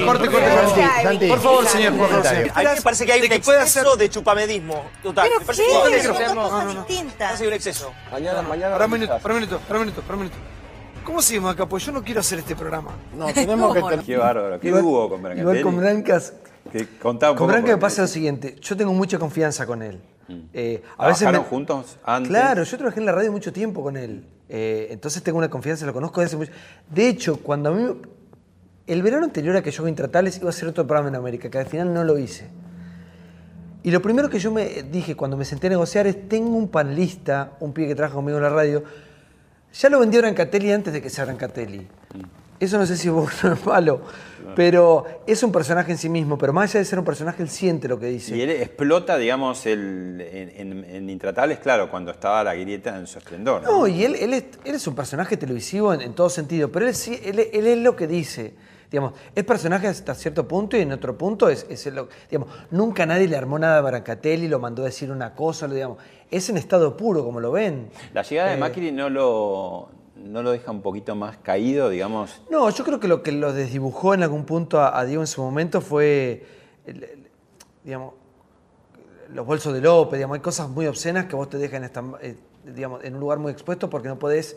Corte, corte, corte. Por favor, señor, por favor, señor. A mí me parece que hay un De que puede exceso de chupamedismo. Total. ¿Pero qué? Son exceso. dos cosas distintas. hay un exceso. Para un minuto, para un minuto, para un minuto, para un minuto. ¿Cómo seguimos acá? Pues yo no quiero hacer este programa. No, tenemos que Qué bárbaro, qué dúo con Brancatelli. Igual con Brancas. Que contá un Con poco Branca me pasa lo siguiente. Yo tengo mucha confianza con él. Eh, a veces ¿Trabajaron me- juntos antes? Claro, yo trabajé en la radio mucho tiempo con él. Eh, entonces tengo una confianza, lo conozco desde hace mucho. De hecho, cuando a mí. El verano anterior a que yo haga Intratables iba a hacer otro programa en América, que al final no lo hice. Y lo primero que yo me dije cuando me senté a negociar es: tengo un panelista, un pibe que trabaja conmigo en la radio. Ya lo vendió Brancatelli antes de que sea Brancatelli. Eso no sé si es bueno o malo, pero es un personaje en sí mismo. Pero más allá de ser un personaje, él siente lo que dice. Y él explota, digamos, el, en, en- en Intratables, claro, cuando estaba la grieta en su esplendor. ¿no? No, y él, él, es, él es un personaje televisivo en, en todo sentido, pero él, sí, él, él es lo que dice. Digamos, es personaje hasta cierto punto y en otro punto es, es lo, digamos, nunca nadie le armó nada a Brancatelli, lo mandó a decir una cosa, lo, digamos, es en estado puro como lo ven. La llegada de Eh, Macri no lo, no lo deja un poquito más caído, digamos. No, yo creo que lo que lo desdibujó en algún punto a, a Diego en su momento fue, el- el- digamos, los bolsos de López, digamos, hay cosas muy obscenas que vos te dejan esta- eh, digamos, en un lugar muy expuesto porque no podés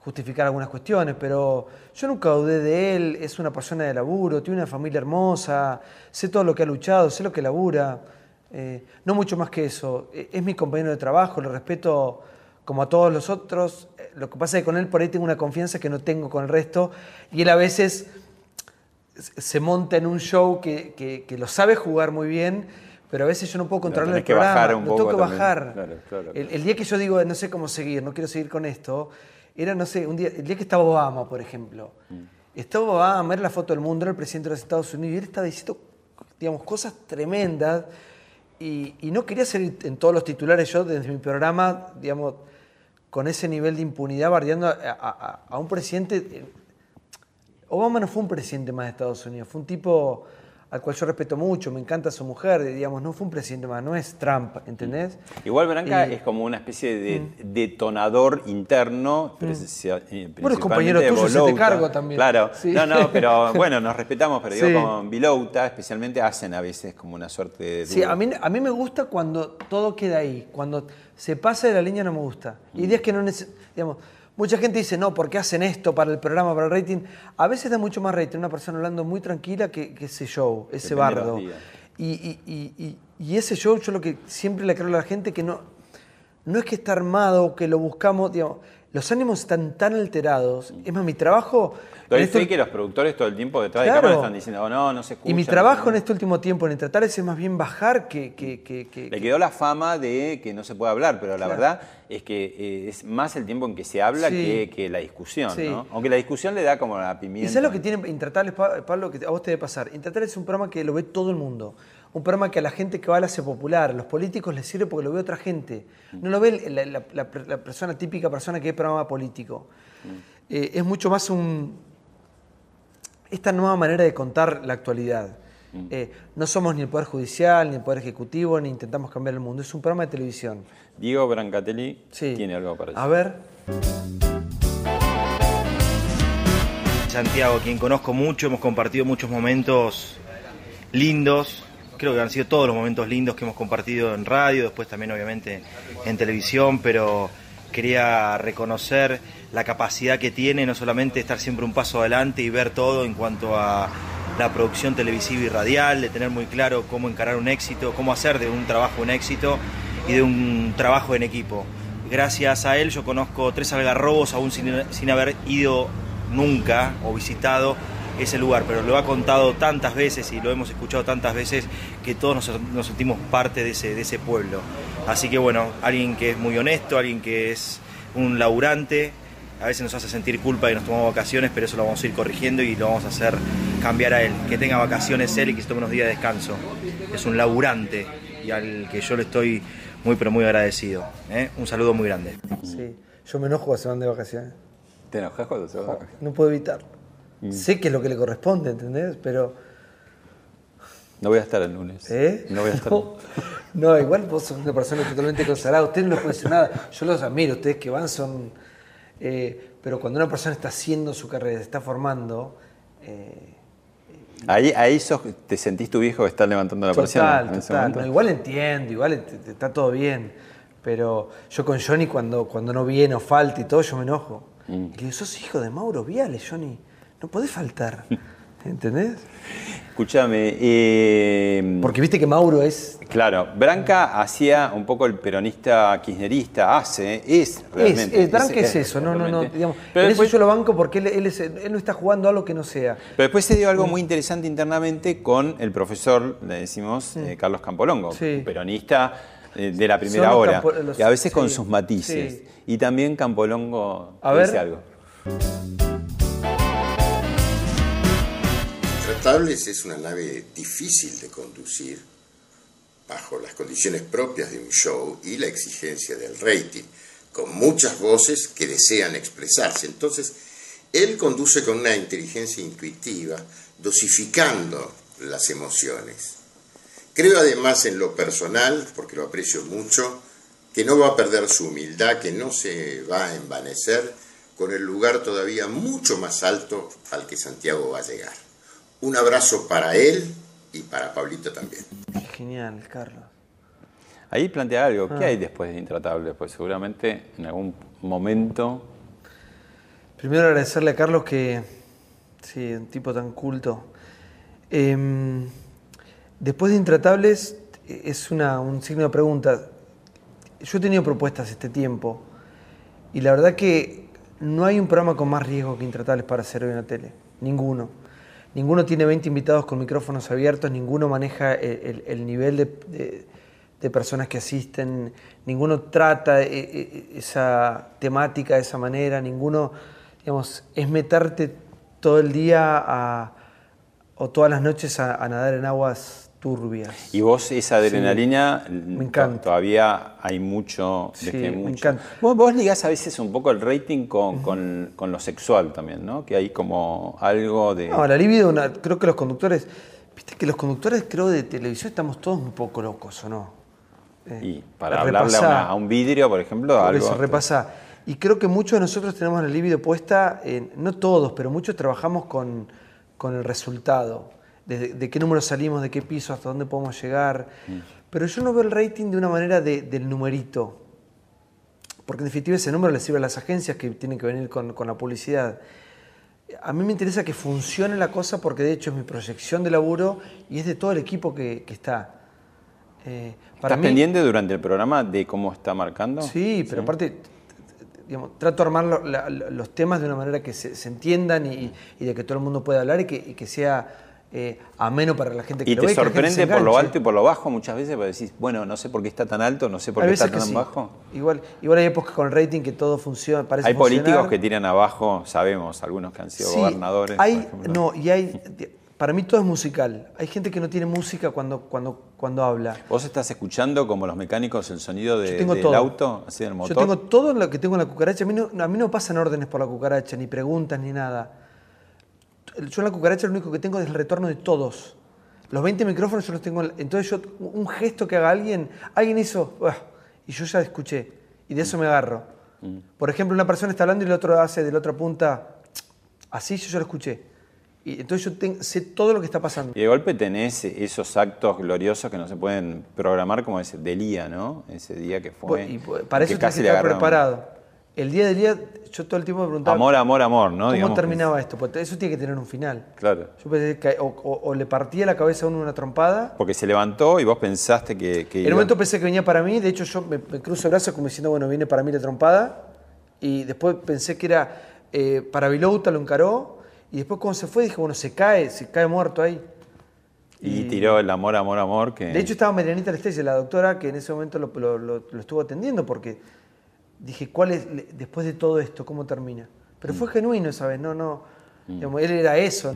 justificar algunas cuestiones, pero yo nunca dudé de él, es una persona de laburo, tiene una familia hermosa, sé todo lo que ha luchado, sé lo que labura, eh, no mucho más que eso, Eh, es mi compañero de trabajo, lo respeto como a todos los otros, Eh, lo que pasa es que con él por ahí tengo una confianza que no tengo con el resto, y él a veces se monta en un show que, que- que lo sabe jugar muy bien, pero a veces yo no puedo controlar tenés el que programa, bajar un lo tengo poco que también. bajar. Claro, claro, El, el día que yo digo, no sé cómo seguir, no quiero seguir con esto, era, no sé, un día, el día que estaba Obama, por ejemplo. Mm. Estaba Obama, era la foto del mundo, era el presidente de los Estados Unidos, y él estaba diciendo, digamos, cosas tremendas, y, y no quería ser en todos los titulares yo desde mi programa, digamos, con ese nivel de impunidad, bardeando a, a- a- a un presidente... eh, Obama no fue un presidente más de Estados Unidos, fue un tipo al cual yo respeto mucho, me encanta su mujer, digamos, no fue un presidente más, no es Trump, ¿entendés? Igual Branca Y- es como una especie de detonador interno, eh, Bueno, es compañero de tuyo, se te cargo también. Claro, Sí. no, no, pero bueno, nos respetamos, pero Sí. digo, con Vilouta especialmente hacen a veces como una suerte de... Sí, a mí, a mí me gusta cuando todo queda ahí, cuando se pasa de la línea no me gusta. Y días que no neces- digamos, mucha gente dice, no, ¿por qué hacen esto para el programa, para el rating? A veces da mucho más rating una persona hablando muy tranquila que, que ese show, ese Depende bardo. Y, y- y- y- y ese show yo lo que siempre le creo a la gente que no, no es que está armado, que lo buscamos, digamos, los ánimos están tan alterados. Es más, mi trabajo... Doy este- fe que los productores todo el tiempo detrás de Claro. cámara están diciendo, oh, no, no se escucha. y mi no trabajo se- en este último tiempo en tratar es más bien bajar que... que, que- que- Le quedó la fama de que no se puede hablar, pero la Claro. verdad es que eh, es más el tiempo en que se habla Sí. que, la discusión, Sí. ¿no? Aunque la discusión le da como la pimienta. ¿Y sabes lo que tiene Intratables, Pa- Pablo, que a vos te debe pasar? Intratables es un programa que lo ve todo el mundo. Un programa que a la gente que va le hace popular. A los políticos les sirve porque lo ve otra gente. No lo ve la, la- la- la persona típica, persona que ve programa político. Eh, es mucho más un... Esta nueva manera de contar la actualidad. Eh, no somos ni el Poder Judicial, ni el Poder Ejecutivo, ni intentamos cambiar el mundo. Es un programa de televisión. Diego Brancatelli Sí. tiene algo para decir. A ver. Santiago, quien conozco mucho, hemos compartido muchos momentos lindos, creo que han sido todos los momentos lindos que hemos compartido en radio, después también obviamente en televisión, pero quería reconocer la capacidad que tiene, no solamente estar siempre un paso adelante y ver todo en cuanto a la producción televisiva y radial, de tener muy claro cómo encarar un éxito, cómo hacer de un trabajo un éxito y de un trabajo en equipo. Gracias a él yo conozco tres algarrobos aún sin, sin haber ido nunca o visitado ese lugar, pero lo ha contado tantas veces y lo hemos escuchado tantas veces que todos nos, nos sentimos parte de ese, de ese pueblo. Así que bueno, alguien que es muy honesto, alguien que es un laburante, a veces nos hace sentir culpa y nos tomamos vacaciones, pero eso lo vamos a ir corrigiendo y lo vamos a hacer cambiar a él. Que tenga vacaciones él y que se tome unos días de descanso. Es un laburante y al que yo le estoy muy pero muy agradecido. ¿eh? Un saludo muy grande. Sí. Yo me enojo cuando se van de vacaciones. ¿Te enojas cuando se va de vacaciones? No puedo evitarlo. Sé que es lo que le corresponde, ¿entendés? Pero. No voy a estar el lunes. ¿Eh? No voy a estar. No, no, igual vos sos una persona totalmente consagrada. Usted no les puede decir nada. Yo los admiro. Ustedes que van son. eh, pero cuando una persona está haciendo su carrera, se está formando. eh, Ahí, ahí sos- te sentís tu viejo que está levantando la presión. Total, en ese total. No, igual entiendo, igual está todo bien. Pero yo con Johnny, cuando, cuando no viene o falta y todo, yo me enojo. Mm. Y le digo, sos hijo de Mauro Viales, Johnny. No podés faltar. ¿Entendés? Escúchame. eh, Porque viste que Mauro es. Claro, Branca hacía un poco el peronista kirchnerista, hace, es Es, realmente. es, Branca es, eso, no, no, no. Digamos, Pero en después- eso yo lo banco porque él, él es- él no está jugando algo que no sea. Pero después se dio algo muy interesante internamente con el profesor, le decimos, eh, Carlos Campolongo, Sí. peronista eh, de la primera Son hora, campo- los- y a veces con sus matices. sí. Y también Campolongo A ver. dice algo. Es una nave difícil de conducir bajo las condiciones propias de un show y la exigencia del rating, con muchas voces que desean expresarse. Entonces, él conduce con una inteligencia intuitiva, dosificando las emociones. Creo además en lo personal, porque lo aprecio mucho, que no va a perder su humildad, que no se va a envanecer con el lugar todavía mucho más alto al que Santiago va a llegar. Un abrazo para él y para Pablito también. Genial, Carlos. Ahí plantea algo, ¿qué Ah. hay después de Intratable? Pues seguramente en algún momento Primero agradecerle a Carlos que, sí, un tipo tan culto. Em, después de Intratables, eh, es una, un signo de pregunta. Yo he tenido propuestas este tiempo y la verdad que no hay un programa con más riesgo que Intratables para hacer hoy en la tele. Ninguno. Ninguno tiene 20 invitados con micrófonos abiertos, ninguno maneja el, el- el nivel de, de- personas que asisten, ninguno trata eh, eh, esa temática de esa manera, ninguno, digamos, es meterte todo el día a- o todas las noches a nadar en aguas turbias. Y vos, esa adrenalina, Me encanta. to- todavía hay mucho, Sí, dejé me mucho. encanta. Vos, vos ligás a veces un poco el rating con, con- con lo sexual también, ¿no? Que hay como algo de... No, la libido, una- creo que los conductores, viste que los conductores creo de televisión estamos todos un poco locos, ¿o no? Eh, y para hablarle a, repasá. una- a un vidrio, por ejemplo, Por algo... eso, repasá. Y creo que muchos de nosotros tenemos la libido puesta, en- no todos, pero muchos trabajamos con, con el resultado. De, de qué número salimos, de qué piso, hasta dónde podemos llegar. Pero yo no veo el rating de una manera de- del numerito. Porque en definitiva ese número le sirve a las agencias que tienen que venir con, con la publicidad. A mí me interesa que funcione la cosa porque de hecho es mi proyección de laburo y es de todo el equipo que, que está. Eh, para ¿Estás mí- pendiente durante el programa de cómo está marcando? Sí, pero aparte, digamos, trato de armar lo- la- la- los temas de una manera que se, se entiendan y, y de que todo el mundo pueda hablar y que, y que sea eh, ameno para la gente que Y lo te ve. gente se sorprende por lo alto y por lo bajo muchas veces, porque decís, bueno, no sé por qué está tan alto, no sé por Hay qué está tan sí. bajo. Igual, igual hay épocas con el rating que todo funciona, parece Hay políticos que tiran abajo, sabemos, algunos que han sido Sí, gobernadores. Hay, no, y hay. Para mí todo es musical. Hay gente que no tiene música cuando, cuando, cuando habla. ¿Vos estás escuchando como los mecánicos el sonido de- del todo. auto, así del motor? Yo tengo todo lo que tengo en la cucaracha. A mí no, a mí no pasan órdenes por la cucaracha, ni preguntas, ni nada. Yo en la cucaracha lo único que tengo es el retorno de todos. Los 20 micrófonos yo los tengo. en- Entonces yo, un gesto que haga alguien, alguien hizo, "Uah", y yo ya escuché. Y de eso me agarro. Mm. Por ejemplo, una persona está hablando y el otro hace de la otra punta, así yo ya lo escuché. Y entonces yo ten- sé todo lo que está pasando. Y de golpe tenés esos actos gloriosos que no se pueden programar como ese del día, ¿no? Ese día que fue. Y pues, para que eso que estar agarraron- preparado. El día del día, yo todo el tiempo me preguntaba. Amor, amor, amor, ¿no? ¿Cómo Digamos que- terminaba esto? Porque eso tiene que tener un final. Claro. Yo pensé que o, o- o le partía la cabeza a uno una trompada. Porque se levantó y vos pensaste que. que En iba- un momento pensé que venía para mí, de hecho yo me, me cruzo el brazo como diciendo, bueno, viene para mí la trompada. Y después pensé que era eh, para Vilouta, lo encaró. Y después cuando se fue dije, bueno, se cae, se cae muerto ahí. y tiró el amor, amor, amor. Que... De hecho estaba Marianita Lestelle, la doctora, que en ese momento lo, lo- lo- lo estuvo atendiendo porque dije, ¿cuál es, después de todo esto, cómo termina? Pero fue genuino esa vez, no, no. digamos, él era eso.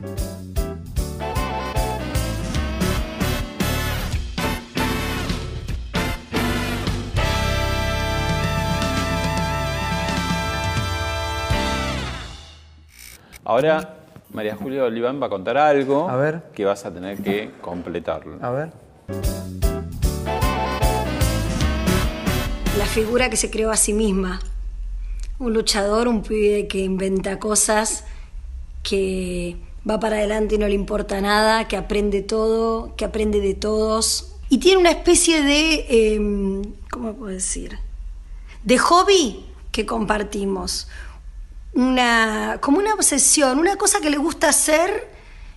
Ahora María Julia Oliván va a contar algo A ver. que vas a tener que completarlo. A ver. La figura que se creó a sí misma. Un luchador, un pibe que inventa cosas, que va para adelante y no le importa nada, que aprende todo, que aprende de todos. Y tiene una especie de, em, ¿cómo puedo decir? De hobby que compartimos. Una, como una obsesión, una cosa que le gusta hacer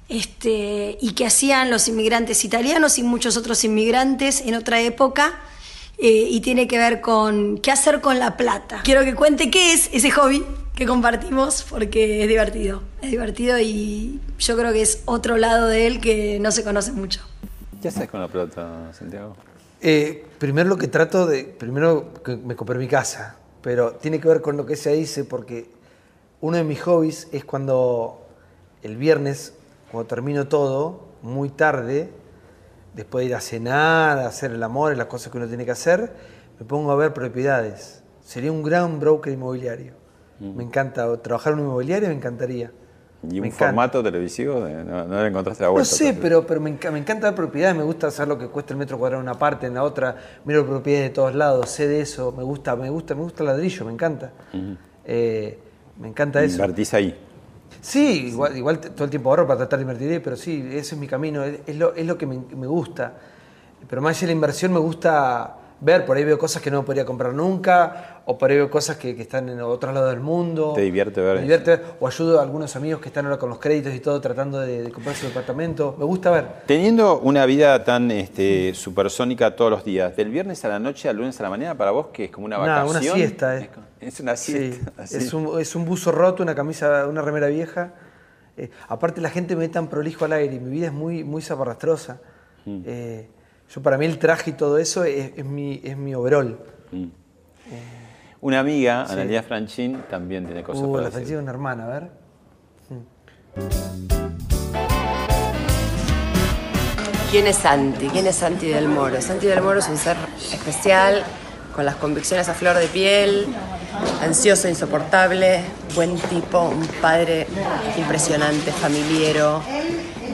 este, y que hacían los inmigrantes italianos y muchos otros inmigrantes en otra época, eh, y tiene que ver con qué hacer con la plata. Quiero que cuente qué es ese hobby que compartimos porque es divertido, es divertido y yo creo que es otro lado de él que no se conoce mucho. ¿Qué haces con la pelota, Santiago? Eh, primero lo que trato de. Primero que me compré mi casa, pero tiene que ver con lo que se dice porque uno de mis hobbies es cuando el viernes, cuando termino todo, muy tarde, después de ir a cenar, a hacer el amor, las cosas que uno tiene que hacer, me pongo a ver propiedades. Sería un gran broker inmobiliario. Me encanta trabajar en un inmobiliario, me encantaría. ¿Y un encanta. formato televisivo? De- No, no le encontraste la No vuelta. sé, pero, pero me encanta ver propiedades, me gusta saber lo que cuesta el metro cuadrado en una parte, en la otra, miro propiedades de todos lados, sé de eso, me gusta, me gusta, me gusta el ladrillo, me encanta. Eh, me encanta eso. Invertís ahí. Sí, igual, todo el tiempo ahorro para tratar de invertir ahí, pero sí, ese es mi camino, es, es lo, es lo que me, me gusta. Pero más allá de la inversión me gusta ver, por ahí veo cosas que no podría comprar nunca, o por ahí veo cosas que, que están en otros lados del mundo. Te divierte ver Me divierte ver, o ayudo a algunos amigos que están ahora con los créditos y todo tratando de, de comprar su departamento. Me gusta ver. Teniendo una vida tan este, supersónica todos los días, del viernes a la noche al lunes a la mañana, para vos, que es como una vacación. una siesta, eh. Es una siesta. es, un, es un buzo roto, una camisa, una remera vieja. Eh, aparte la gente me ve tan prolijo al aire y mi vida es muy, muy zaparrastrosa. Mm. Eh, yo para mí el traje y todo eso es, es mi, es mi overall. Mm. Una amiga, Sí. Analia Franchín, también tiene cosas Uh, para la decir. Una hermana, a ver. ¿Quién es Santi? ¿Quién es Santi del Moro? Santi del Moro es un ser especial, con las convicciones a flor de piel, ansioso, insoportable, buen tipo, un padre impresionante, familiero,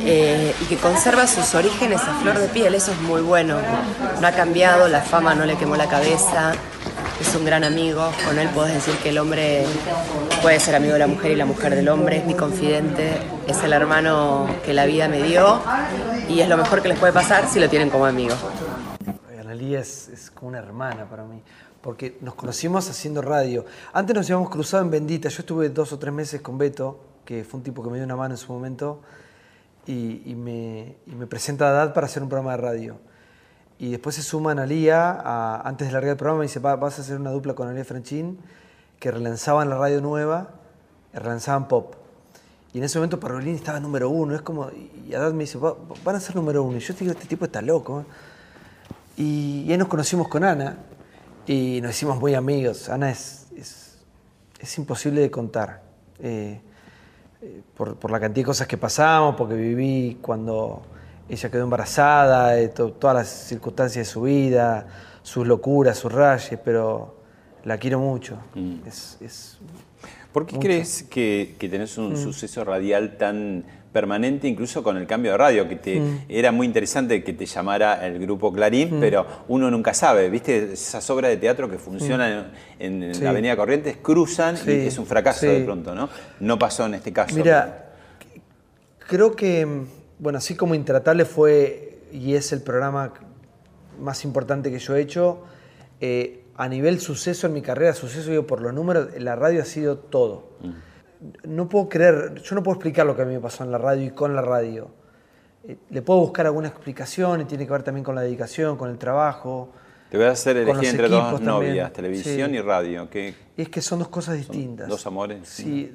eh, y que conserva sus orígenes a flor de piel, eso es muy bueno. No ha cambiado, la fama no le quemó la cabeza, es un gran amigo, con él podés decir que el hombre puede ser amigo de la mujer y la mujer del hombre, es mi confidente, es el hermano que la vida me dio y es lo mejor que les puede pasar si lo tienen como amigo. Analía es, es como una hermana para mí, porque nos conocimos haciendo radio. Antes nos habíamos cruzado en Bendita, yo estuve dos o tres meses con Beto, que fue un tipo que me dio una mano en su momento, y me, y me presenta a Dad para hacer un programa de radio. Y después se suma Analía, a- antes de largar el programa, me dice, "Va- vas a hacer una dupla con Analía Franchín, que relanzaban la radio nueva, relanzaban pop. Y en ese momento Parolini estaba número uno, es como, y Haddad me dice, "Va- van a ser número uno. Y yo digo, este tipo está loco. ¿eh?". Y, y ahí nos conocimos con Ana y nos hicimos muy amigos. Ana es, es, es imposible de contar. eh, eh, por, por la cantidad de cosas que pasamos, porque viví cuando ella quedó embarazada, eh, to- todas las circunstancias de su vida, sus locuras, sus rayes, pero la quiero mucho. Es, es ¿Por qué mucho. crees que, que tenés un Mm. suceso radial tan permanente, incluso con el cambio de radio? Que te, Mm. Era muy interesante que te llamara el grupo Clarín, Mm. pero uno nunca sabe, ¿viste? Esas obras de teatro que funcionan en, en Sí. la Avenida Corrientes cruzan Sí, y es un fracaso sí. de pronto, ¿no? No pasó en este caso. Mira, creo que, bueno, así como Intratable fue y es el programa más importante que yo he hecho, eh, a nivel suceso en mi carrera, suceso digo por los números, la radio ha sido todo. No puedo creer, yo no puedo explicar lo que a mí me pasó en la radio y con la radio. Eh, le puedo buscar alguna explicación y tiene que ver también con la dedicación, con el trabajo. Te voy a hacer elegir entre dos también. novias, televisión Sí. y radio. ¿Qué? Y es que son dos cosas distintas. Dos amores. Sí,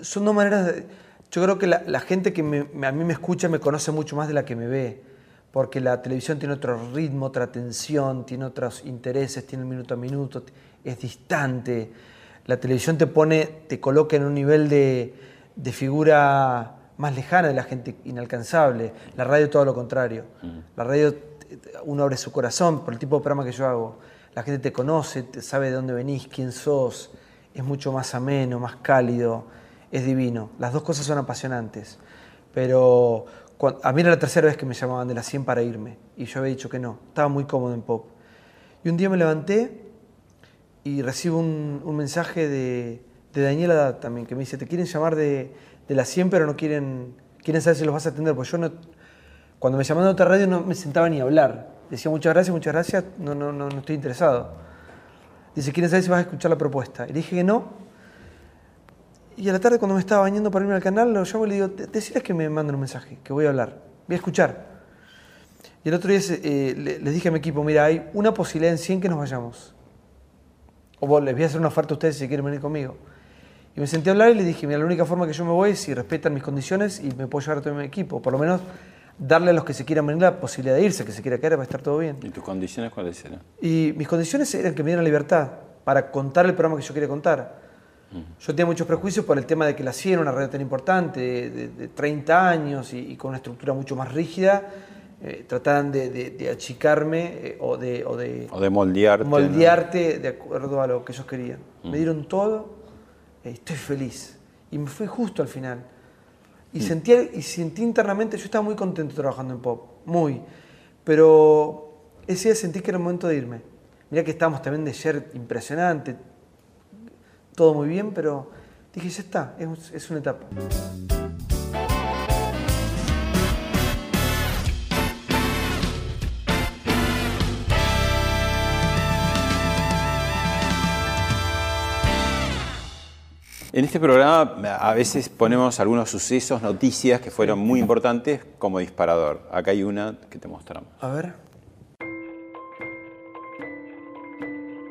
son dos maneras. de- yo creo que la, la gente que me- me- a mí me escucha me conoce mucho más de la que me ve, porque la televisión tiene otro ritmo, otra tensión, tiene otros intereses, tiene el minuto a minuto, es distante. La televisión te pone, te coloca en un nivel de, de figura más lejana de la gente inalcanzable. La radio todo lo contrario. La radio uno abre su corazón por el tipo de programa que yo hago. La gente te conoce, te sabe de dónde venís, quién sos. Es mucho más ameno, más cálido. Es divino. Las dos cosas son apasionantes. Pero a mí era la tercera vez que me llamaban de la 100 para irme. Y yo había dicho que no. Estaba muy cómodo en pop. Y un día me levanté y recibo un, mensaje de, de Daniela también, que me dice, te quieren llamar de, de la 100, pero no quieren, quieren saber si los vas a atender, porque yo no, cuando me llamaban de otra radio no me sentaba ni a hablar. Decía muchas gracias, muchas gracias, no, no, no, no estoy interesado. Dice, quieren saber si vas a escuchar la propuesta. Y le dije que no. Y a la tarde cuando me estaba bañando para irme al canal, lo llamo y le digo, "De- decirles que me manden un mensaje, que voy a hablar, voy a escuchar. Y el otro día eh, le- les dije a mi equipo, mira, hay una posibilidad en 100 que nos vayamos. O vos, les voy a hacer una oferta a ustedes si quieren venir conmigo. Y me senté a hablar y le dije, mira, la única forma que yo me voy es si respetan mis condiciones y me puedo llevar a todo mi equipo. Por lo menos darle a los que se quieran venir la posibilidad de irse, que se quiera quedar, va a estar todo bien. ¿Y tus condiciones cuáles eran? Y mis condiciones eran que me dieran libertad para contar el programa que yo quería contar. Yo tenía muchos prejuicios por el tema de que la CIE era una radio tan importante, de, de- de 30 años y, y con una estructura mucho más rígida. eh, trataban de, de- de achicarme eh, o de, o de O de moldearte. de acuerdo a lo que ellos querían. Mm. Me dieron todo, eh, estoy feliz. Y me fui justo al final. Y, Mm. sentí, y sentí internamente, yo estaba muy contento trabajando en pop, muy. Pero ese día sentí que era el momento de irme. Mirá que estábamos también de ayer impresionante, todo muy bien, pero dije, ya está, es, un- es una etapa. En este programa a veces ponemos algunos sucesos, noticias que fueron muy importantes como disparador. Acá hay una que te mostramos. A ver.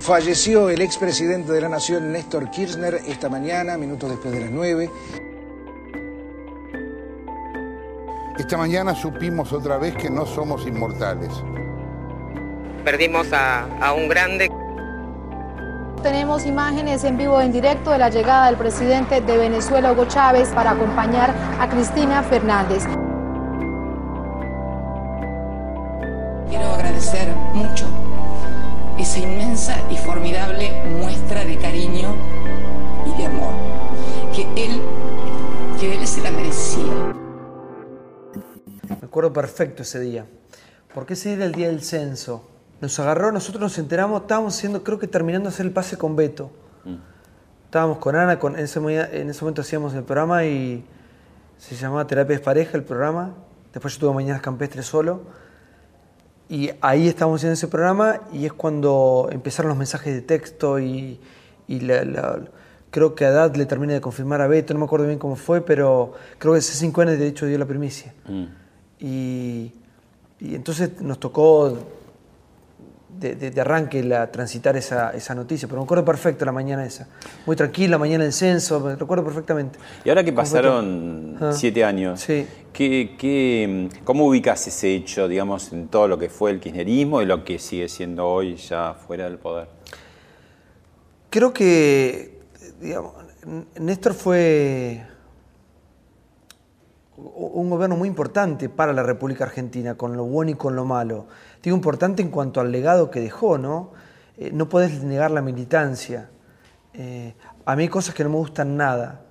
Falleció el expresidente de la Nación, Néstor Kirchner, esta mañana, minutos después de las 9. Esta mañana supimos otra vez que no somos inmortales. Perdimos a, a un grande. Tenemos imágenes en vivo en directo de la llegada del presidente de Venezuela, Hugo Chávez, para acompañar a Cristina Fernández. Quiero agradecer mucho esa inmensa y formidable muestra de cariño y de amor que él, que él se la merecía. Me acuerdo perfecto ese día. Porque ese día era el día del censo. Nos agarró, nosotros nos enteramos, estábamos haciendo, creo que terminando de hacer el pase con Beto. Estábamos con Ana, con, en, ese, mo- en ese momento hacíamos el programa y se llamaba Terapia de Pareja el programa. Después yo tuve Mañanas Campestres solo. Y ahí estábamos haciendo ese programa y es cuando empezaron los mensajes de texto y, y la- la- creo que Haddad le termina de confirmar a Beto, no me acuerdo bien cómo fue, pero creo que ese 5N de hecho dio la primicia. Y, y entonces nos tocó de, de- de arranque la, transitar esa, esa noticia, pero me acuerdo perfecto la mañana esa. Muy tranquila, mañana del censo, me recuerdo perfectamente. Y ahora que ¿Cómo fue pasaron? Ah. siete años, ¿qué, qué, ¿cómo ubicas ese hecho, digamos, en todo lo que fue el kirchnerismo y lo que sigue siendo hoy ya fuera del poder? Creo que, digamos, Néstor fue un gobierno muy importante para la República Argentina, con lo bueno y con lo malo. Digo importante en cuanto al legado que dejó, ¿no? Eh, no podés negar la militancia. Eh, a mí hay cosas que no me gustan nada,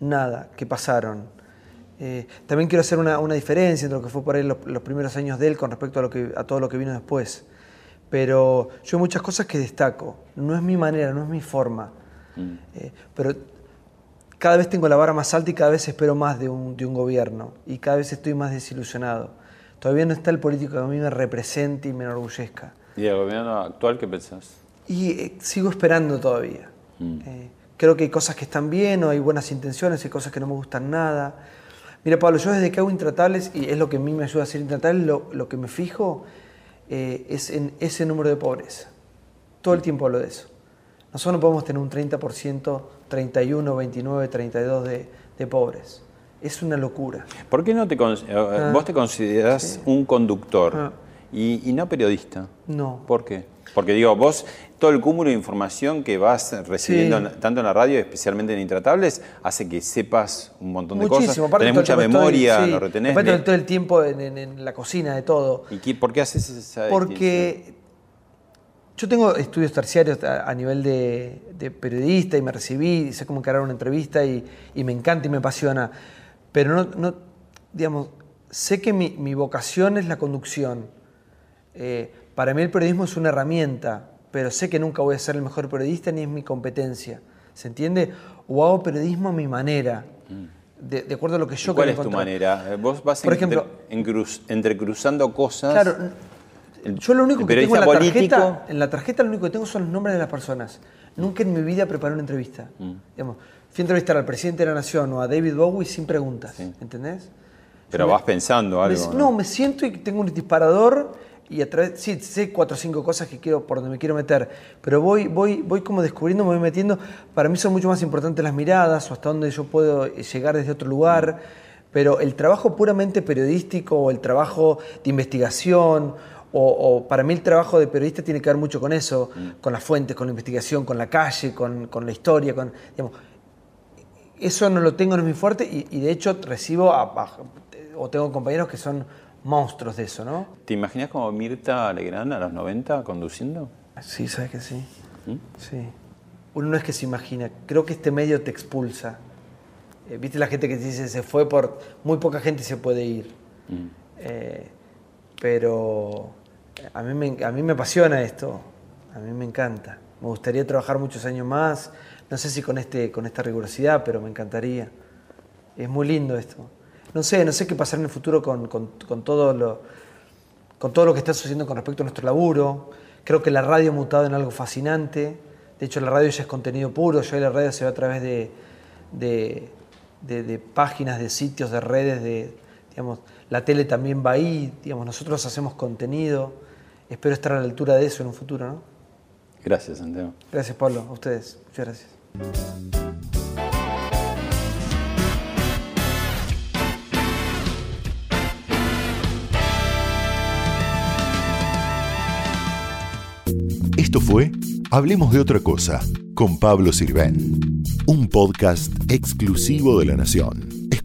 nada, que pasaron. Eh, también quiero hacer una, una diferencia entre lo que fue por ahí los, los primeros años de él con respecto a, lo que, a todo lo que vino después. Pero yo hay muchas cosas que destaco. No es mi manera, no es mi forma. Eh, pero cada vez tengo la vara más alta y cada vez espero más de un, de un gobierno. Y cada vez estoy más desilusionado. Todavía no está el político que a mí me represente y me enorgullezca. ¿Y el gobierno actual qué pensás? Y eh, sigo esperando todavía. Eh, creo que hay cosas que están bien o hay buenas intenciones, hay cosas que no me gustan nada. Mira, Pablo, yo desde que hago Intratables, y es lo que a mí me ayuda a hacer Intratables, lo, lo que me fijo eh, es en ese número de pobres. Todo el tiempo hablo de eso. Nosotros no podemos tener un 30%, 31, 29, 32 de, de pobres. Es una locura. ¿Por qué no te con- eh, Ah. vos te considerás un conductor Ah. y, y no periodista? No. ¿Por qué? Porque digo, vos, todo el cúmulo de información que vas recibiendo Sí. tanto en la radio, especialmente en Intratables, hace que sepas un montón de Muchísimo. cosas. aparte Tenés mucha tiempo estoy- memoria, sí, lo retenés. aparte de- todo el tiempo en, en- en la cocina, de todo. ¿Y qué- por qué haces esa? Porque yo tengo estudios terciarios a, a nivel de, de periodista y me recibí, y sé cómo encarar una entrevista y, y me encanta y me apasiona. Pero no, no digamos, sé que mi, mi vocación es la conducción. Eh, para mí el periodismo es una herramienta, pero sé que nunca voy a ser el mejor periodista ni es mi competencia. ¿Se entiende? O hago periodismo a mi manera, de, de acuerdo a lo que yo Mm. ¿Cuál es tu encontrar. manera? Eh, Vos vas Por ejemplo- entrecruzando cosas. Claro, Yo lo único que tengo en la tarjeta, en la tarjeta lo único que tengo son los nombres de las personas. Nunca en mi vida preparé una entrevista. Mm. Digamos, fui a entrevistar al presidente de la nación o a David Bowie sin preguntas, ¿entendés? Pero me- vas pensando me- algo. no, me siento y tengo un disparador y a través, sí, sé cuatro o cinco cosas que quiero, por donde me quiero meter, pero voy, voy, voy como descubriendo, me voy metiendo. Para mí son mucho más importantes las miradas o hasta dónde yo puedo llegar desde otro lugar. Pero el trabajo puramente periodístico o el trabajo de investigación o, o para mí el trabajo de periodista tiene que ver mucho con eso, con las fuentes, con la investigación, con la calle, con, con la historia, con, digamos, eso no lo tengo, no es muy fuerte y, y de hecho recibo a- a- o tengo compañeros que son monstruos de eso, ¿no? ¿Te imaginas como Mirta Legrand a los 90 conduciendo? Sí, sabes que sí. ¿Mm? Sí. Uno no es que se imagina, creo que este medio te expulsa. Eh, Viste la gente que te dice se fue por. Muy poca gente se puede ir. Mm. Eh, pero a mí, me, a mí me apasiona esto. A mí me encanta. Me gustaría trabajar muchos años más. No sé si con, este, con esta rigurosidad, pero me encantaría. Es muy lindo esto. No sé, no sé qué pasará en el futuro con, con- con todo lo, con todo lo que está sucediendo con respecto a nuestro laburo. Creo que la radio ha mutado en algo fascinante. De hecho, la radio ya es contenido puro. Ya la radio se ve a través de, de- de- de páginas, de sitios, de redes. De, digamos, la tele también va ahí. Digamos, nosotros hacemos contenido. Espero estar a la altura de eso en un futuro. ¿no? Gracias, Santiago. Gracias, Pablo. A ustedes. Muchas gracias. Esto fue Hablemos de otra cosa con Pablo Sirven, un podcast exclusivo de La Nación.